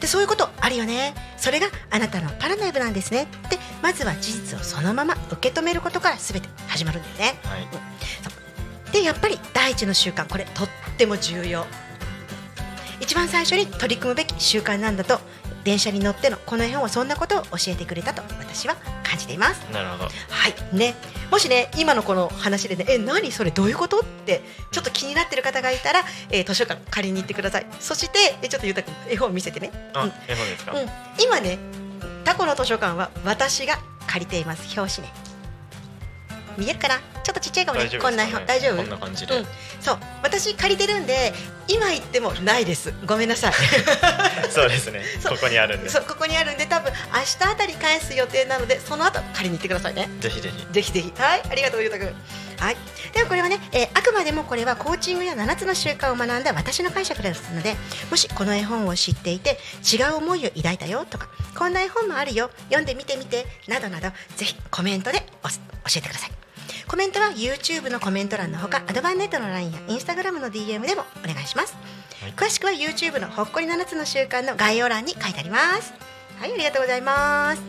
でそういうことあるよね。それがあなたのパラナイブなんですね。ってまずは事実をそのまま受け止めることから全て始まるんだよね。はい。でやっぱり第一の習慣これとっても重要。一番最初に取り組むべき習慣なんだと電車に乗ってのこの絵本はそんなことを教えてくれたと私は感じています。なるほど。はい。ね。もしね今のこの話でねえ何それどういうこと？ってちょっと気になってる方がいたら、えー図書館借りに行ってください。そしてえちょっとゆうたくん絵本見せてね。あ、うん。絵本ですか、うん、今ねタコの図書館は私が借りています。表紙ね見えるかなちょっとちっちゃいかもね。こんな大丈夫？こんな感じで、うん、そう。私借りてるんで今言ってもないです。ごめんなさい。そうですね。ここにあるんで。そうここにあるんで多分明日あたり返す予定なのでその後借りに行ってくださいね。ぜひぜひ。ぜひぜひ。はい。ありがとうゆうたくんはい。ではこれはね、えーあくまでもこれはコーチングや7つの習慣を学んだ私の解釈ですのでもしこの絵本を知っていて違う思いを抱いたよとかこんな絵本もあるよ。読んでみてみてなどなどぜひコメントでお教えてくださいコメントは YouTube のコメント欄のほかアドバンネットの LINE や Instagram の DM でもお願いします、はい。詳しくは YouTube のほっこり7つの習慣の概要欄に書いてありますはいありがとうございます。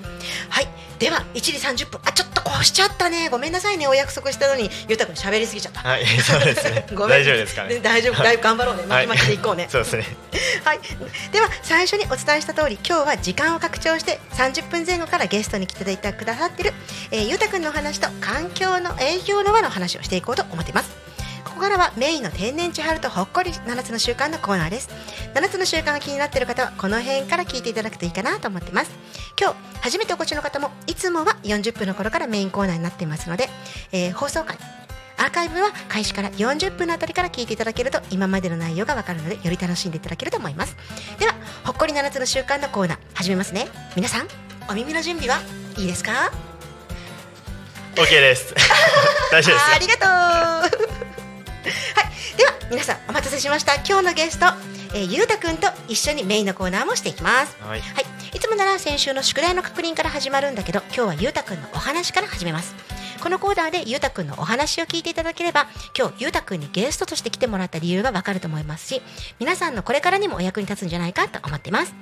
はいでは1時30分。あちょっとこうしちゃったね。ごめんなさいね。お約束したのに。ゆうたくん喋りすぎちゃった。はいそうですね。ごめん。大丈夫ですかね。大丈夫。だいぶ頑張ろうね。はい。巻き巻きでいこうね、そうですね。はい、では最初にお伝えした通り今日は時間を拡張して30分前後からゲストに来ていただくださってる、えー、ゆうたくんのお話と環境の影響の輪の話をしていこうと思っていますここからはメインの天然地春とほっこり7つの習慣のコーナーです。7つの習慣が気になっている方はこの辺から聞いていただくといいかなと思っています。今日初めてお越しの方もいつもは40分の頃からメインコーナーになっていますので、えー放送回アーカイブは開始から40分のあたりから聞いていただけると今までの内容がわかるのでより楽しんでいただけると思います。ではほっこり7つの習慣のコーナー始めますね。皆さんお耳の準備はいいですか？OK です。大丈夫ですありがとう皆さんお待たせしました。今日のゲスト、えー、ゆうたくんと一緒にメインのコーナーもしていきます。はい。はい、いつもなら先週の宿題の確認から始まるんだけど今日はゆうたくんのお話から始めます。このコーナーでゆうたくんのお話を聞いていただければ今日ゆうたくんにゲストとして来てもらった理由がわかると思いますし皆さんのこれからにもお役に立つんじゃないかと思っています。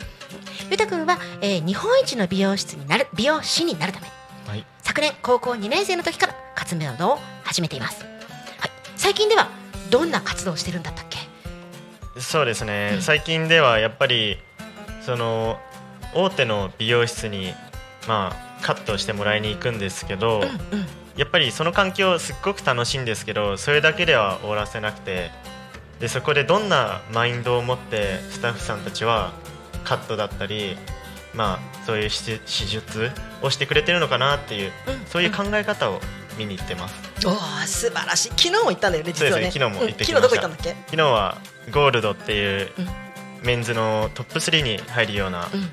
ゆうたくんは、えー日本一の美容室になる美容師になるため。はい。昨年高校2年生の時から活動を始めています、はい、最近ではどんな活動をしてるんだったっけ？そうですね、うん。最近ではやっぱりその大手の美容室にまあカットしてもらいに行くんですけど、うんうん。やっぱりその環境すっごく楽しいんですけどそれだけでは終わらせなくてでそこでどんなマインドを持ってスタッフさんたちはカットだったりまあそういう手手術をしてくれてるのかなっていううん。そういう考え方を見に行ってます。おお素晴らしい。昨日も行ったんだよね実はね。昨日も行ってきうんました。昨日どこ行ったんだっけ？昨日はゴールドっていううん。メンズのトップ3に入るようなうん。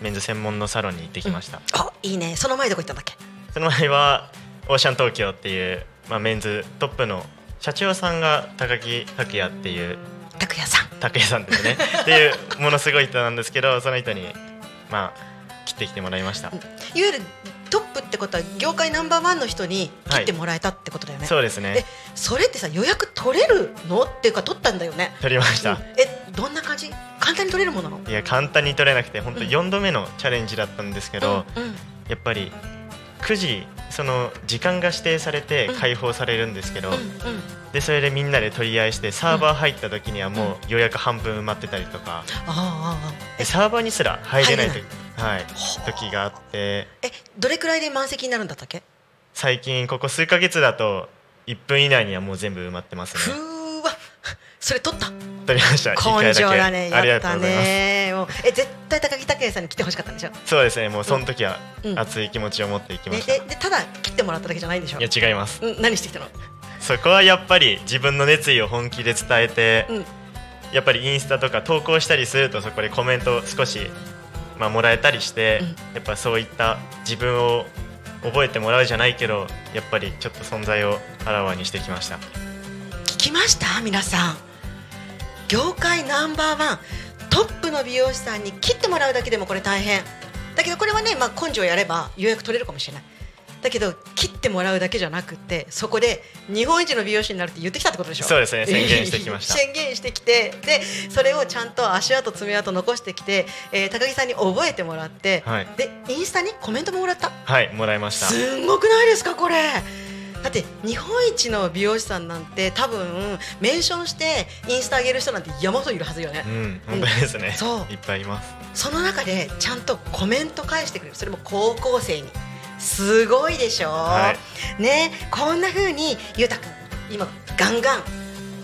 メンズ専門のサロンに行ってきました、あいいね。その前どこ行ったんだっけ？その前はオーシャン東京っていう、まあ、メンズトップの社長さんが高木拓也っていう拓也さん。拓也さんですね。っていうものすごい人なんですけどその人にまあ切ってきてもらいました、いわゆるトップってことは業界ナンバーワンの人に切ってもらえたってことだよね、そうですね。えそれってさ予約取れるの？っていうか取ったんだよね。取りました、うんえどんな感じ？簡単に取れるものなの？いや簡単に取れなくて本当うん。4度目のチャレンジだったんですけど、うんうん。やっぱり9時その時間が指定されてうん。開放されるんですけど、でそれでみんなで取り合いしてサーバー入った時にはもう予約半分埋まってたりとか。サーバーにすら入れない時入はい、時があって。えどれくらいで満席になるんだったっけ？最近ここ数ヶ月だと1分以内にはもう全部埋まってますふねーわ。それ取った。取りました。根性だねありやったがとうございます。え絶対高木拓也さんに来てほしかったんでしょ？そうですね。もうその時はうん。熱い気持ちを持っていきまねした、ででただ切ってもらっただけじゃないんでしょ？いや違います。うん。何してきたの？そこはやっぱり自分の熱意を本気で伝えて、うん。やっぱりインスタとか投稿したりするとそこでコメントを少し、まあ、もらえたりして、うん。やっぱそういった自分を覚えてもらうじゃないけどやっぱりちょっと存在をあらわにしてきました。聞きました？皆さん。業界ナンバーワン。トップの美容師さんに切ってもらうだけでもこれ大変。だけどこれはね、まあ、根性やれば予約取れるかもしれないだけど切ってもらうだけじゃなくてそこで日本一の美容師になるって言ってきたってことでしょ？そうですね。宣言してきました。宣言してきてでそれをちゃんと足跡爪痕残してきて、えー高木さんに覚えてもらって、はい。でインスタにコメントももらった？はいもらいました。すんごくないですかこれ？だって日本一の美容師さんなんて多分メンションしてインスタ上げる人なんて山ほどいるはずよね。うん。本当ですね、そう。いっぱいいます。その中でちゃんとコメント返してくれる。それも高校生にすごいでしょ、はね？こんな風にゆうたくん今ガンガン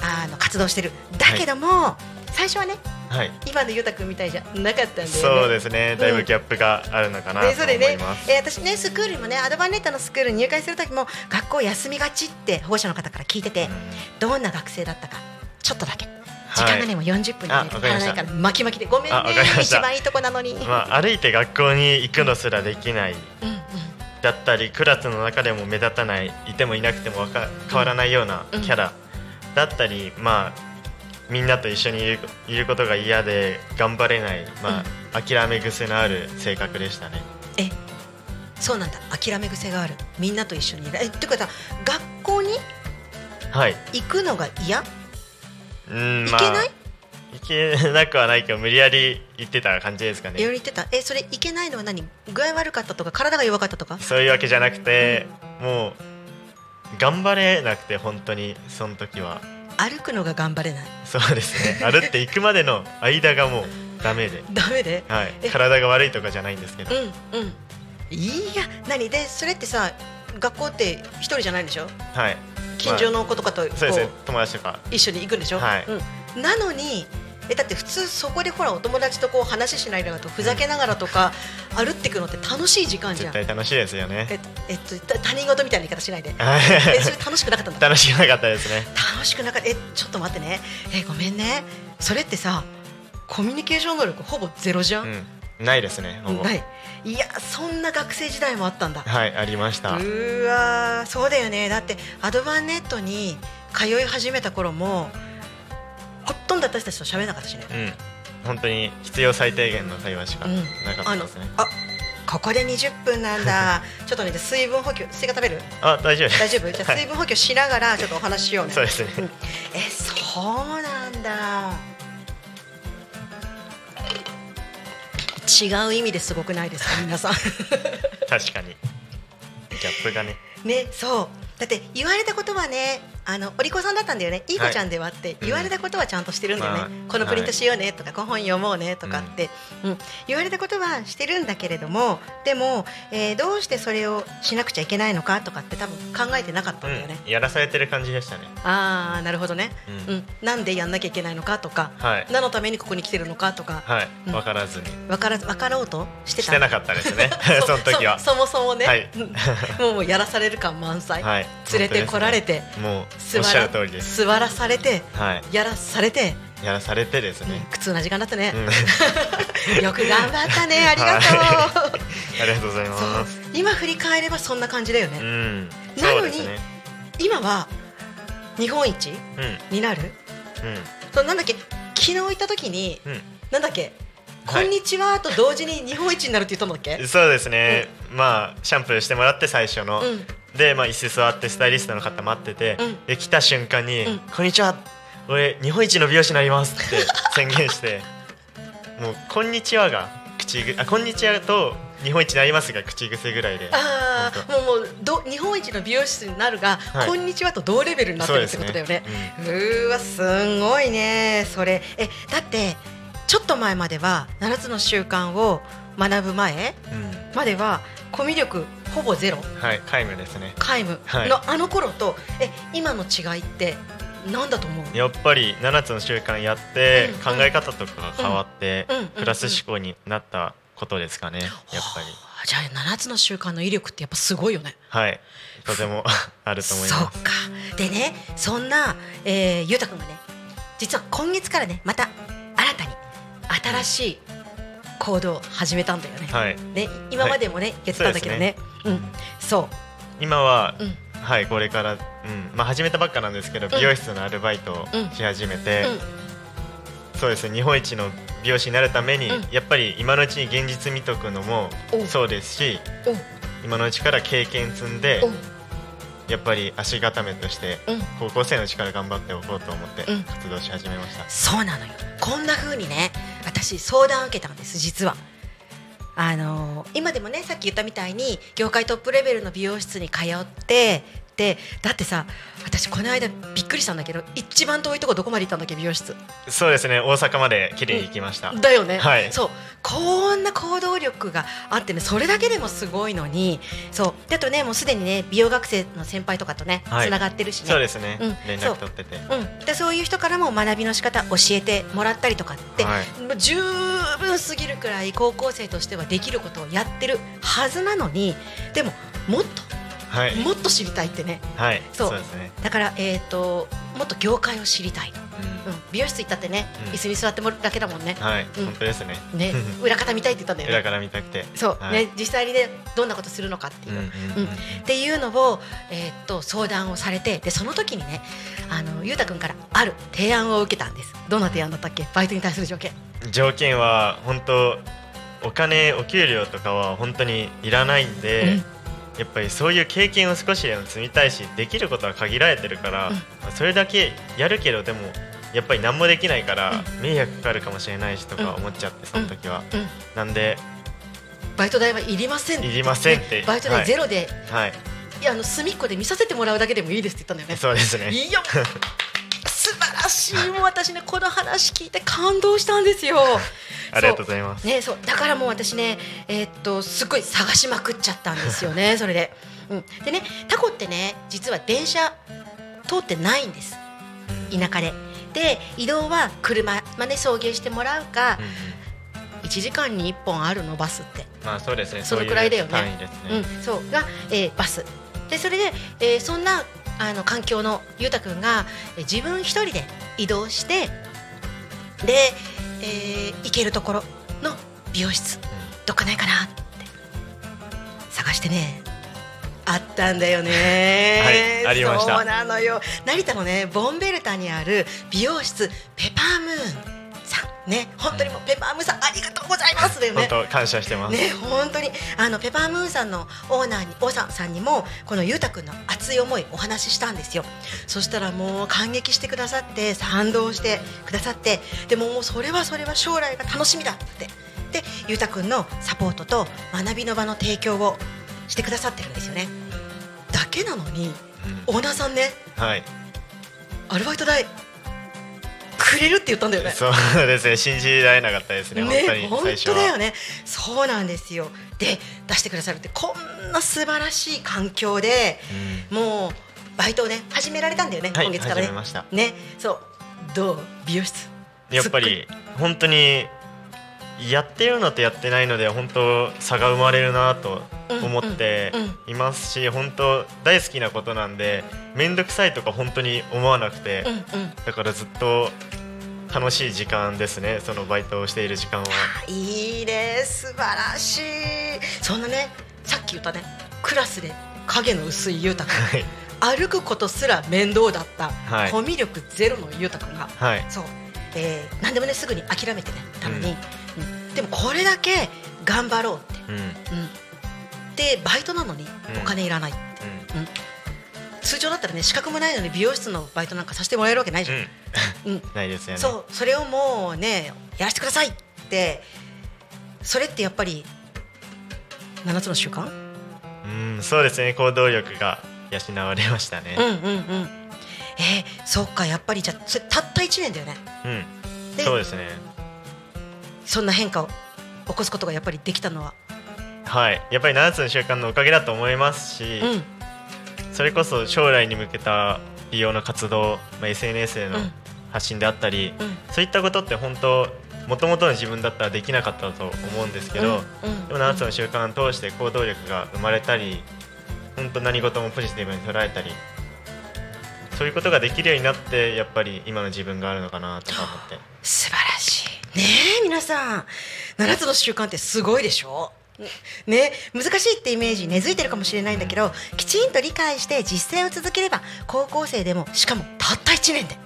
あの活動してる。だけども、最初はねはい。今のゆうたくんみたいじゃなかったんだよね。そうですね。だいぶギャップがあるのかなと思でそれねいます、、えー私ねスクールにもねアドバンネットのスクールに入会する時も学校休みがちって保護者の方から聞いてて、うん。どんな学生だったかちょっとだけ。時はい。間がねもう40分にからないから巻き巻きでごめんね一番いいとこなのに、まあ、歩いて学校に行くのすらできない。うんうんだったりクラスの中でも目立たないいてもいなくても変わらないようなキャラだったり、まあみんなと一緒にいるいることが嫌で頑張れない、まあ諦め癖のある性格でしたね。えそうなんだ。諦め癖がある。みんなと一緒にいる。えってことは学校にはい、行くのが嫌？うんまあ。行けない？行けなくはないけど無理やり行ってた感じですかね。いろいろ言ってた。えそれ行けないのは何？具合悪かったとか体が弱かったとか？そういうわけじゃなくて、もう頑張れなくて本当にその時は。歩くのが頑張れない。そうですね。歩って行くまでの間がもうダメで、ダメで？はい。え、体が悪いとかじゃないんですけど、うんうん。いや何？でそれってさ学校って一人じゃないんでしょ？はい。近所の子とかとこそうですね。う友達とか。一緒に行くんでしょ、はい。うん、なのにえだって普通そこでほらお友達とこう話しないながらとふざけながらとか歩ってくのって楽しい時間じゃん。絶対楽しいですよねえっとえっとた他人事みたいな言い方しないで。はいえそれ楽しくなかったんだ。楽しくなかったですね楽しくなかった。えちょっと待ってね。えごめんね。それってさコミュニケーション能力ほぼゼロじゃん？うんないですねほぼない。いやそんな学生時代もあったんだ。はいありましたうーわーそうだよねだってアドバンネットに通い始めた頃もほとんど私たちと喋らなかったしね、うん。本当に必要最低限の会話しかうん。なかったですね、あここで20分なんだ。ちょっとね水分補給スイカ食べる？あ大丈夫。大丈夫？じゃ水分補給しながらちょっとお話ししようね、そうですね。ん。えそうなんだ。違う意味ですごくないですか 皆さん。確かに。ギャップがね。ねそう。だって言われたことはねあのお利口さんだったんだよね。い。い子ちゃんではって、言われたことはちゃんとしてるんだよね、まあこのプリントしようねとか、この本読もうねとかって、うん。言われたことはしてるんだけれどもでも、えーどうしてそれをしなくちゃいけないのかとかって多分考えてなかったんだよね、うん、やらされてる感じでしたね。ああなるほどね、ううん。んなんでやんなきゃいけないのかとか、はい。何のためにここに来てるのかとか、はい。うん。分からずに。分から分かろうとしてた。してなかったですね。その時は。そそもそもね、はい。うん。もうやらされる感満載、はい。連れてこられて、もう座おっしゃらる通りです。座らされてはい。やらされて、やらされてですね、苦痛な時間だったね。う、ん。よく頑張ったね ありがとう、は ありがとうございそう。ます今振り返ればそんな感じだよね、うん。なのにね。今は日本一うん。になる？そうなんだっけ昨日行った時にうん。なんだっけ、はい。こんにちはと同時に日本一になるって言ったんだっけ？うんそうですね、まあシャンプーしてもらって最初の、うんで、まあ、椅子座ってスタイリストの方待ってて、うん。で来た瞬間に、うん。こんにちは。俺日本一の美容師になります」って 宣言してもう「こんにちは」が口ぐあこんにちはと日本一になりますが口癖ぐらいで。あ本あもうもうど日本一の美容室になるが、はい。こんにちはと同レベルになってるってことだよね。うそうーわすんごいね。それ。えだってちょっと前までは7つの習慣を学ぶ前うん。まではコミュ力ほぼゼロ？はい皆無ですね。皆無？はい。のあの頃と、え今の違いって何だと思う？やっぱり7つの習慣やって、うん考え方とかが変わって、プラス思考になったことですかねやっぱり。はあじゃあ7つの習慣の威力ってやっぱすごいよね。はい。とても あると思います。か。でねそんな、えー、ゆうたくんがね実は今月からねまた新たに新しい行動を始めたんだよね。はい。ね今までもね、やってたんだけどね。うん。そ今は、ううん。はいこれから、うん。まあ、始めたばっかなんですけど、美容室のアルバイトをうん。し始めて、うん。そうですね日本一の美容師になるために、うん。やっぱり今のうちに現実見とくのもそうですし今のうちから経験積んでやっぱり足固めとしてうん。高校生のうちから頑張っておこうと思ってうん。活動し始めました、そうなのよ。こんな風にね私相談を受けたんです実は。あのー今でもねさっき言ったみたいに業界トップレベルの美容室に通ってでだってさ私この間びっくりしたんだけど一番遠いとこどこまで行ったんだっけ美容室。そうですね大阪まで綺麗に行きました、だよね、はい。そう。こんな行動力があってねそれだけでもすごいのにそう。であとねもうすでにね美容学生の先輩とかとねつはい。ながってるしね、そうですね、うん。連絡取ってて。うん、でそういう人からも学びの仕方教えてもらったりとかって、はい。もう十分すぎるくらい高校生としてはできることをやってるはずなのにでももっはい。ともっと知りたいってね。はい。そう。ね、だから、えー、ともっと業界を知りたい、ううん、美容室行ったってね、うん。椅子に座ってもらうだけだもんね。ん、はい、うん。本当ですね。ね。裏方見たいって言ったんだよね。裏から見たくて。そう、はい。ね。実際にねどんなことするのかっていう。う、んっていうのを、えーっと相談をされてでその時にねあのゆうたくんからある提案を受けたんです。どんな提案だったっけ？バイトに対する条件。条件は本当お金お給料とかは本当にいらないんで、うんやっぱりそういう経験を少しでも積みたいしできることは限られてるから、うん。それだけやるけどでもやっぱり何もできないから迷惑かかるかもしれないしとか思っちゃってその時は、うん。なんでバイト代はいりませんいりませんって。ねバイト代ゼロで、はい。い、やあの隅っこで見させてもらうだけでもいいですって言ったんだよね。そうですね。いや素晴らしい。もう私ねこの話聞いて感動したんですよ。ありがとうございます。ね、そう。だからもう私ね、えーっとすっごい探しまくっちゃったんですよね それで、うん、でねタコってね実は電車通ってないんです。田舎で。で移動は車、まあね、送迎してもらうかうんうん。1時間に1本あるのバスって。まあそうですね。そのくらいだよね。ね、うん、そう。が、えーバス。でそれで、えーそんなあの環境のゆうたくんが、えー自分一人で移動してで、えー行けるところの美容室。どっかないかなって。探してね。あったんだよね。はいありました。そうなのよ。成田のねボンベルタにある美容室ペパームーンさんね本当にもうペパームーンさんありがとうございますだよね。本当感謝してます、ね本当にあのペパームーンさんのオーナーにオーさんさんにもこのゆうたくんの熱い思いお話ししたんですよ。そしたらもう感激してくださって賛同してくださってでももうそれはそれは将来が楽しみだって。でゆうたくんのサポートと学びの場の提供をしてくださってるんですよね。だけなのにオーナーさんねうんはい。アルバイト代くれるって言ったんだよね。そうですね。信じられなかったですね。本当に本当だよね。そうなんですよ。で出してくださるってこんな素晴らしい環境でもうバイトをね始められたんだよね、はい今月からね。始めました。ね。そう。どう？美容室？やっぱり本当にやってるのとやってないので本当差が生まれるなと思っていますし本当大好きなことなんで面倒くさいとか本当に思わなくて、だからずっと楽しい時間ですねそのバイトをしている時間は。あいいね素晴らしい。そんなねさっき言ったねクラスで影の薄いゆうたくんはい。歩くことすら面倒だった、はい。コミュ力ゼロのゆうたくんが。はい。そう、えー、何でもねすぐに諦めてねたのに、うん。でもこれだけ頑張ろうって、うん。うん。うん、でバイトなのにうん。お金いらない、通常だったらね資格もないのに美容室のバイトなんかさせてもらえるわけないじゃん、うん。うん。ないですよね。そう。それをもうねやらせてくださいって。それってやっぱり7つの習慣？うん。そうですね。行動力が養われましたね。うん。うんうん。えー、そっか。やっぱりじゃたった1年だよね。うん。でそうですね。そんな変化を起こすことがやっぱりできたのは。はい。やっぱり7つの習慣のおかげだと思いますし、うん。それこそ将来に向けた美容の活動、まあ、SNS でのうん。発信であったり、うん。そういったことって本当もともとの自分だったらできなかったと思うんですけど、うん。うん。でも7つの習慣を通して行動力が生まれたり本当何事もポジティブに捉えたりそういうことができるようになってやっぱり今の自分があるのかなとか思って。素晴らしいねえ皆さん。7つの習慣ってすごいでしょ？ね難しいってイメージ根付いてるかもしれないんだけどきちんと理解して実践を続ければ高校生でもしかもたった1年で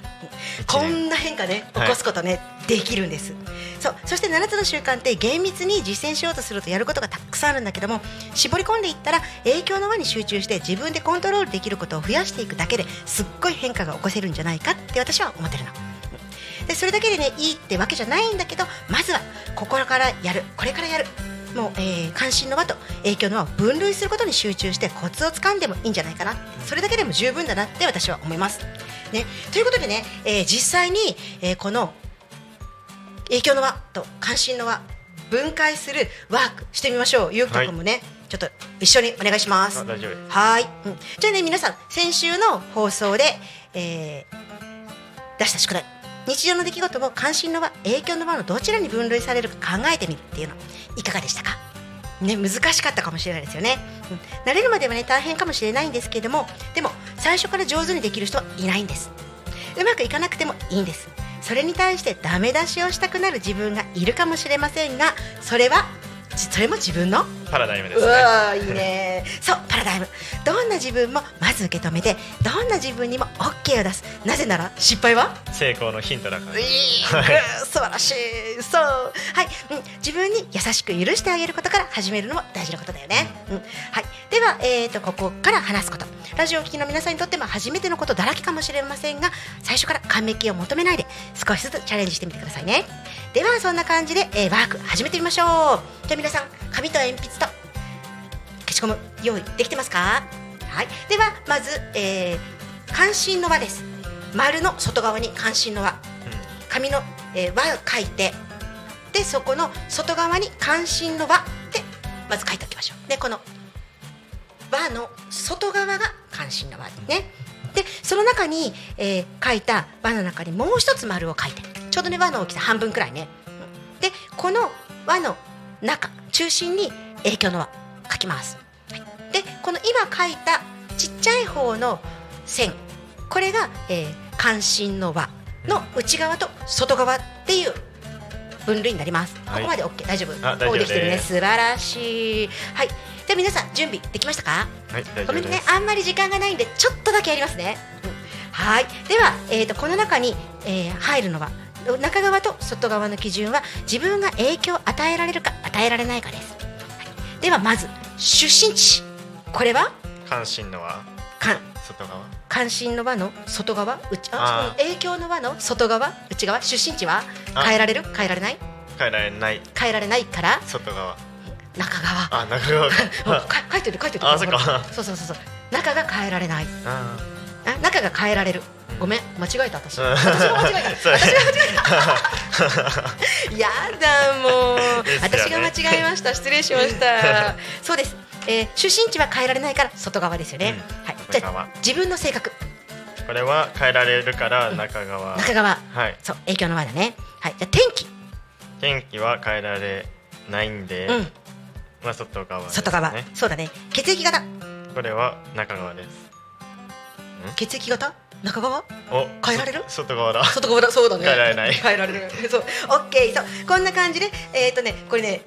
こんな変化ね起こすことね、できるんです。そうそして7つの習慣って厳密に実践しようとするとやることがたくさんあるんだけども絞り込んでいったら影響の輪に集中して自分でコントロールできることを増やしていくだけですっごい変化が起こせるんじゃないかって私は思ってるの。でそれだけでねいいってわけじゃないんだけどまずは心からやるこれからやる。もう、えー関心の輪と影響の輪を分類することに集中してコツをつかんでもいいんじゃないかな。それだけでも十分だなって私は思います。ね、ということでね、えー実際に、えーこの影響の輪と関心の輪分解するワークしてみましょう。ゆうきとくんもね、ちょっと一緒にお願いします。あ。大丈夫。はい、うん、じゃあね皆さん先週の放送で、えー出した宿題日常の出来事を関心の輪影響の輪のどちらに分類されるか考えてみるっていうのいかがでしたか？ね、難しかったかもしれないですよね、うん、慣れるまではね大変かもしれないんですけれどもでも最初から上手にできる人はいないんです。うまくいかなくてもいいんです。それに対してダメ出しをしたくなる自分がいるかもしれませんがそれはそれも自分のパラダイムでうすねいいね。そうパラダイム。どんな自分もまず受け止めてどんな自分にも OK を出す。なぜなら失敗は？成功のヒントだから。いい素晴らしい。そう。はい、うん、自分に優しく許してあげることから始めるのも大事なことだよね、うん。はい、では、えー、とここから話すこと。ラジオをお聞きの皆さんにとっても初めてのことだらけかもしれませんが最初から完璧を求めないで少しずつチャレンジしてみてくださいね。ではそんな感じで、えーワーク始めてみましょう。じゃあ皆さん紙と鉛筆と消しゴム用意できてますか？はい。ではまず、えー関心の輪です。丸の外側に関心の輪。紙の、えー輪を書いて。でそこの外側に関心の輪でまず書いておきましょう。でこの輪の外側が関心の輪ね。でその中に、えー書いた輪の中にもう一つ丸を書いて。ちょうどね輪の大きさ半分くらいね。うんでこの輪の中中心に影響の輪書きます、はい。でこの今書いたちっちゃい方の線。これが、えー関心の輪の内側と外側っていう分類になります、はい。ここまで OK 大丈夫。あ大丈夫おできてるね。素晴らしい。はい。では皆さん準備できましたか？はい大ごめんね。あんまり時間がないんでちょっとだけやりますね、うん。はい。では、えー、とこの中に、えー入るのは中側と外側の基準は自分が影響を与えられるか与えられないかです、はいではまず出身地。これは？関心のは関外側。関心の輪の外側？内あ影響の輪の外側？内側？出身地は？あ。変えられる？変えられない？変えられない。変えられないから？外側。中側。あ中側。うんかか書いてる書いてる。あそっか。そうそうそうそう。中が変えられない。ああ中が変えられるごめん間違えた私。うん。私が間違えた。私が間違えた。やだもう、ね。私が間違えました。失礼しました。そうです、えー出身地は変えられないから外側ですよね、うん。はい。じゃあ自分の性格。これは変えられるから中側。中側。はい。そう影響の輪だね。はい。じゃあ天気。天気は変えられないんで、うん。まあ外側ね。外側、そうだね。血液型。これは中側です。血液型？中側お変えられる？そ外側だ。外側だ。そうだね。変えられない。変えられる。そう。オッケーそう。こんな感じでえっ、とねこれね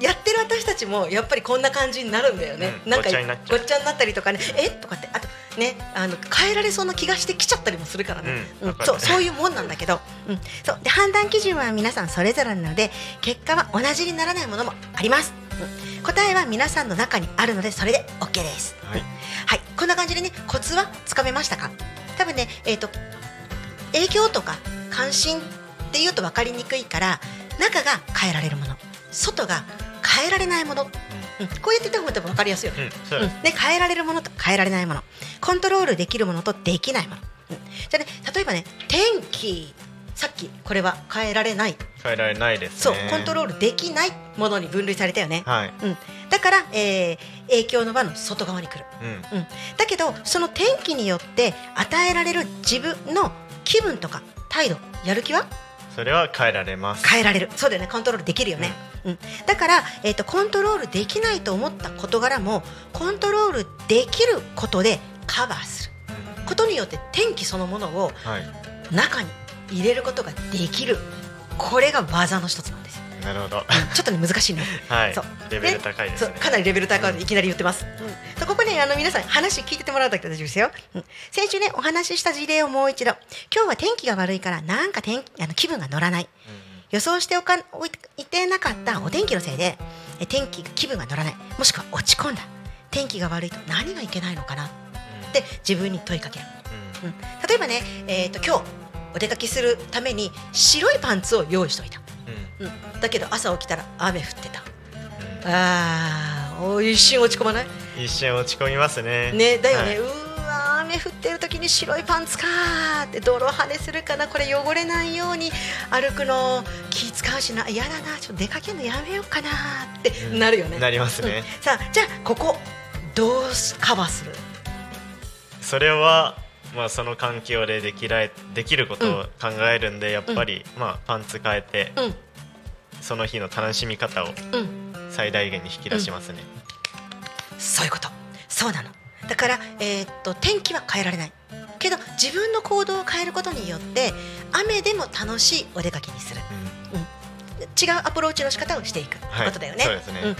やってる私たちもやっぱりこんな感じになるんだよね、うん。なんかごっちゃになっちゃう。ごっちゃになったりとかね。え？とかってあとねあの変えられそうな気がしてきちゃったりもするからね、うん。うん。そうそういうもんなんだけど、うん、そう。で判断基準は皆さんそれぞれなので結果は同じにならないものもあります、うん、答えは皆さんの中にあるのでそれで OK です。はい。はい、こんな感じでね、コツはつかめましたか？多分ね、えっ、と、影響とか関心っていうと分かりにくいから、中が変えられるもの、外が変えられないもの。うん、こうやって言った方が多分分かりやすいよね。うんそうん、で変えられるものと変えられないもの。コントロールできるものとできないもの、うん、じゃあね例えばね天気。さっきこれは変えられない。変えられないですね。そう。コントロールできないものに分類されたよね、はい。うん、だから、えー影響の輪の外側に来る。うん。うん、だけどその天気によって与えられる自分の気分とか態度やる気は？それは変えられます。変えられる。そうだよね。コントロールできるよね、うん。だから、えー、とコントロールできないと思った事柄もコントロールできることでカバーする。うん。ことによって天気そのものをはい。中に入れることができる。これが技の一つなんですよ、なるほど。うんちょっとね難しいねはい。そう。レベル高いですね。かなりレベル高いいきなり言ってます、うん。ここねあの皆さん話聞いててもらうだけで大丈夫ですよ、うん。先週ねお話しした事例をもう一度。今日は天気が悪いからなんか天あの気分が乗らない。予想しておかおいいてなかったお天気のせいでえ天気気分が乗らない。もしくは落ち込んだ。天気が悪いと何がいけないのかな。って自分に問いかける、うん。うん。例えばね、えー、と今日お出かけするために白いパンツを用意しておいた、うん。うん、だけど朝起きたら雨降ってた。うん。あーお一瞬落ち込まない？一瞬落ち込みますね。ねだよね、はい。うーわ雨降ってる時に白いパンツかーって泥跳ねするかな？これ汚れないように歩くの気使うしな？嫌だな。ちょっと出かけるのやめようかなーってうん。なるよね、なりますね。うん。さあじゃあここどうすカバーする？それはまあその環境でできられできることを考えるんでやっぱりまあパンツ変えてうん。その日の楽しみ方をうん。最大限に引き出しますね。そういうこと。そうなの。だから、えーっと天気は変えられない。けど自分の行動を変えることによって雨でも楽しいお出かけにする。違うアプローチの仕方をしていくってはい。ことだよね。そうですね。ん、オ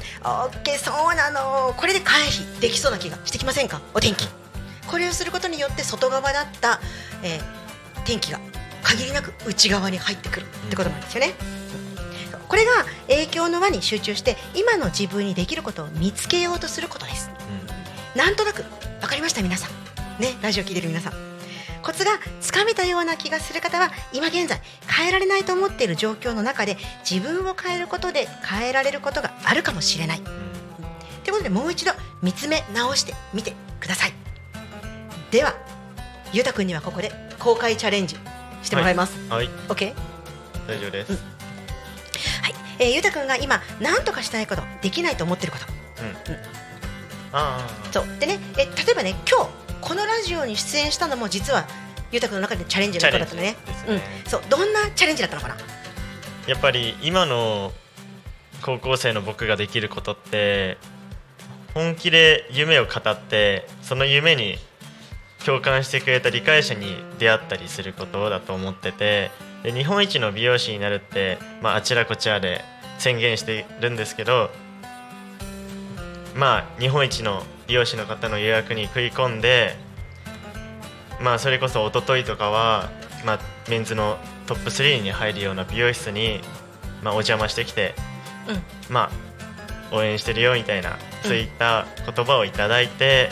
ッケーそうなの。これで回避できそうな気がしてきませんか？お天気これをすることによって外側だった、えー天気が限りなく内側に入ってくるってことなんですよね。うんこれが影響の輪に集中して今の自分にできることを見つけようとすることです。なんとなく分かりました？皆さん。ねラジオ聞いてる皆さん。コツがつかめたような気がする方は今現在変えられないと思っている状況の中で自分を変えることで変えられることがあるかもしれない。ということでもう一度見つめ直してみてくださいではゆうたくんにはここで公開チャレンジしてもらいます、はい。OK? 大丈夫です。はい、えー、ゆうたくんが今何とかしたいことできないと思っていること。うん。ああそう。でねえ例えばね今日このラジオに出演したのも実はゆうたくんの中でチャレンジのことだったのね。ね。うん、そう。どんなチャレンジだったのかな？やっぱり今の高校生の僕ができることって本気で夢を語ってその夢に共感してくれた理解者に出会ったりすることだと思っててで日本一の美容師になるって、まあ、あちらこちらで宣言してるんですけどまあ日本一の美容師の方の予約に食い込んでまあそれこそ一昨日とかは、まあ、メンズのトップ3に入るような美容室に、まあ、お邪魔してきて、まあ応援してるよみたいなそういった言葉をいただいて、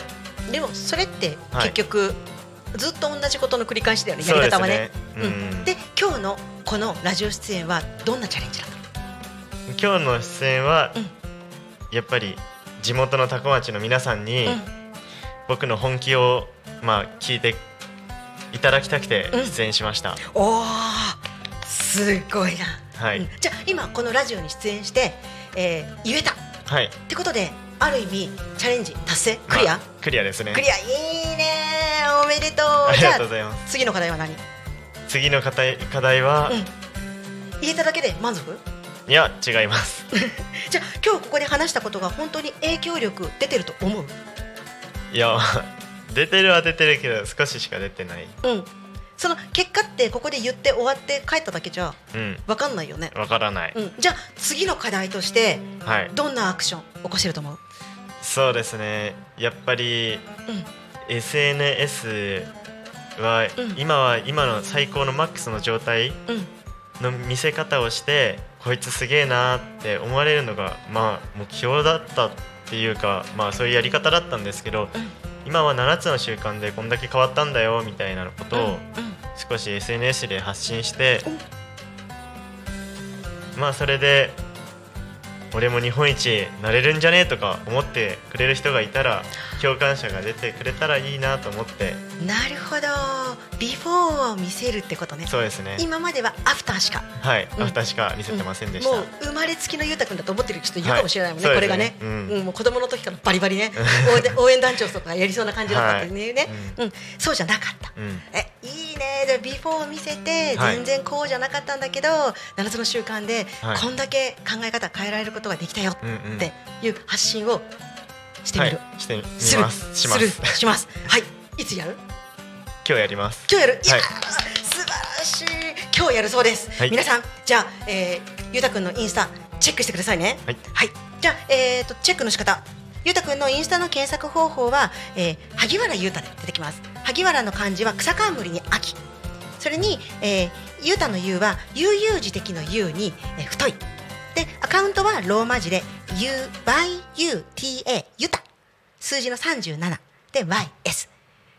でもそれってはい。結局、ずっと同じことの繰り返しだよねやり方はね。ね。うん。で今日のこのラジオ出演はどんなチャレンジだったの？今日の出演は、うん。やっぱり地元の多古町の皆さんに、うん。僕の本気を、まあ、聞いていただきたくてうん。出演しました、おーすごいな、はい、うん。じゃあ今このラジオに出演して、えー言えた。っはい。てことである意味チャレンジ達成？クリア、まあクリアですね。クリア。いいね。おめでとう。ありがとうございます。次の課題は何、うん、次の課題課題は、言えただけで満足？いや違います。じゃあ今日ここで話したことが本当に影響力出てると思う？いや 出てるは出てるけど少ししか出てない。うん。その結果ってここで言って終わって帰っただけじゃうん。分かんないよね、わからない、うん、じゃあ次の課題としてはい。どんなアクション起こせると思う？そうですね。やっぱり、うん。SNS は、うん。今は今の最高のマックスの状態うん。の見せ方をしてこいつすげえなって思われるのがまあ目標だったっていうかまあそういうやり方だったんですけど、今は7つの習慣でこんだけ変わったんだよみたいなことを少し SNS で発信して、まあそれで俺も日本一なれるんじゃねえとか思ってくれる人がいたら共感者が出てくれたらいいなと思って。なるほど。ビフォーを見せるってことね。そうですね。今まではアフターしか。はい、うん。アフターしか見せてませんでした、もう生まれつきのゆうたくんだと思ってる人いるかもしれないもんね、はいこれがね。そうん。うんもう子供の時からバリバリね。応援団長とかやりそうな感じだったっていうね、はい。うん。そうじゃなかった。うん。えいいね。でビフォーを見せてはい。全然こうじゃなかったんだけど、7つの習慣ではい。こんだけ考え方変えられることができたよっていう発信をしてみる、はい、してみます。します。る。します。はい。いつやる？今日やります。今日やる？い。やー、はい素晴らしい。今日やるそうです、はい。皆さんじゃあ、えー、ゆうたくんのインスタチェックしてくださいね。はい。じゃあ、えー、とチェックの仕方。ゆうたくんのインスタの検索方法は、えー、萩原ゆうたで出てきます。萩原の漢字は草冠に秋。それに、えー、ゆうたのゆうは悠々自適のゆうに、えー太いでアカウントはローマ字で UYUTA ユタ。数字の37で YS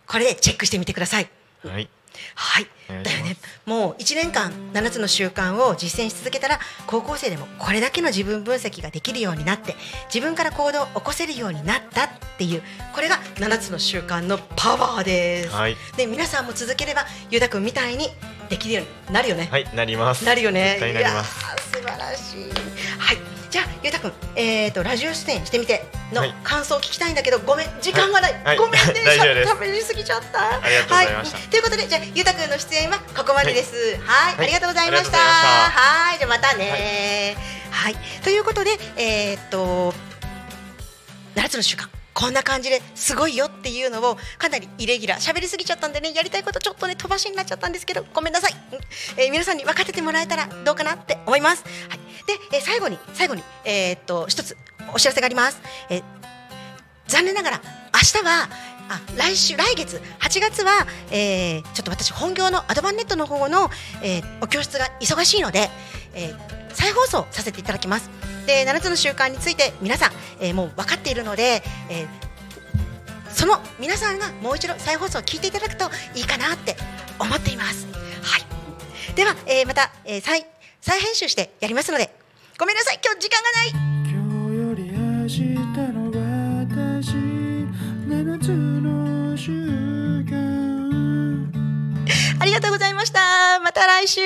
これでチェックしてみてください。はい。はい。だよね。もう1年間7つの習慣を実践し続けたら高校生でもこれだけの自分分析ができるようになって自分から行動を起こせるようになったっていうこれが7つの習慣のパワーです、はい。で皆さんも続ければゆうたくんみたいにできるようになるよね、はいなります。なるよね。絶対なります。素晴らしいじゃあゆうたくんえっ、とラジオ出演してみてのはい。感想を聞きたいんだけどごめん時間がない、はい。はいごめんね。大丈夫です。しゃべりすぎちゃった。はい、ということでじゃあゆうたくんの出演はここまでです。はい、はい。ありがとうございました。はい。じゃあまたね。はい、ということでえーっと7つの習慣こんな感じですごいよっていうのをかなりイレギュラー喋りすぎちゃったんでねやりたいことちょっとね飛ばしになっちゃったんですけどごめんなさい、えー皆さんに分かっててもらえたらどうかなって思います、はい、で、えー最後に最後にえーっと一つお知らせがあります、えー残念ながら明日はあ来週来月8月は、えーちょっと私本業のアドバンネットの方の、えーお教室が忙しいので、えー再放送させていただきます。で7つの習慣について皆さん、えーもう分かっているので、えーその皆さんがもう一度再放送を聞いていただくといいかなって思っています。はい。では、えーまた、えー再再編集してやりますのでごめんなさい。今日時間がない。今日より明日の ありがとうございました。また来週。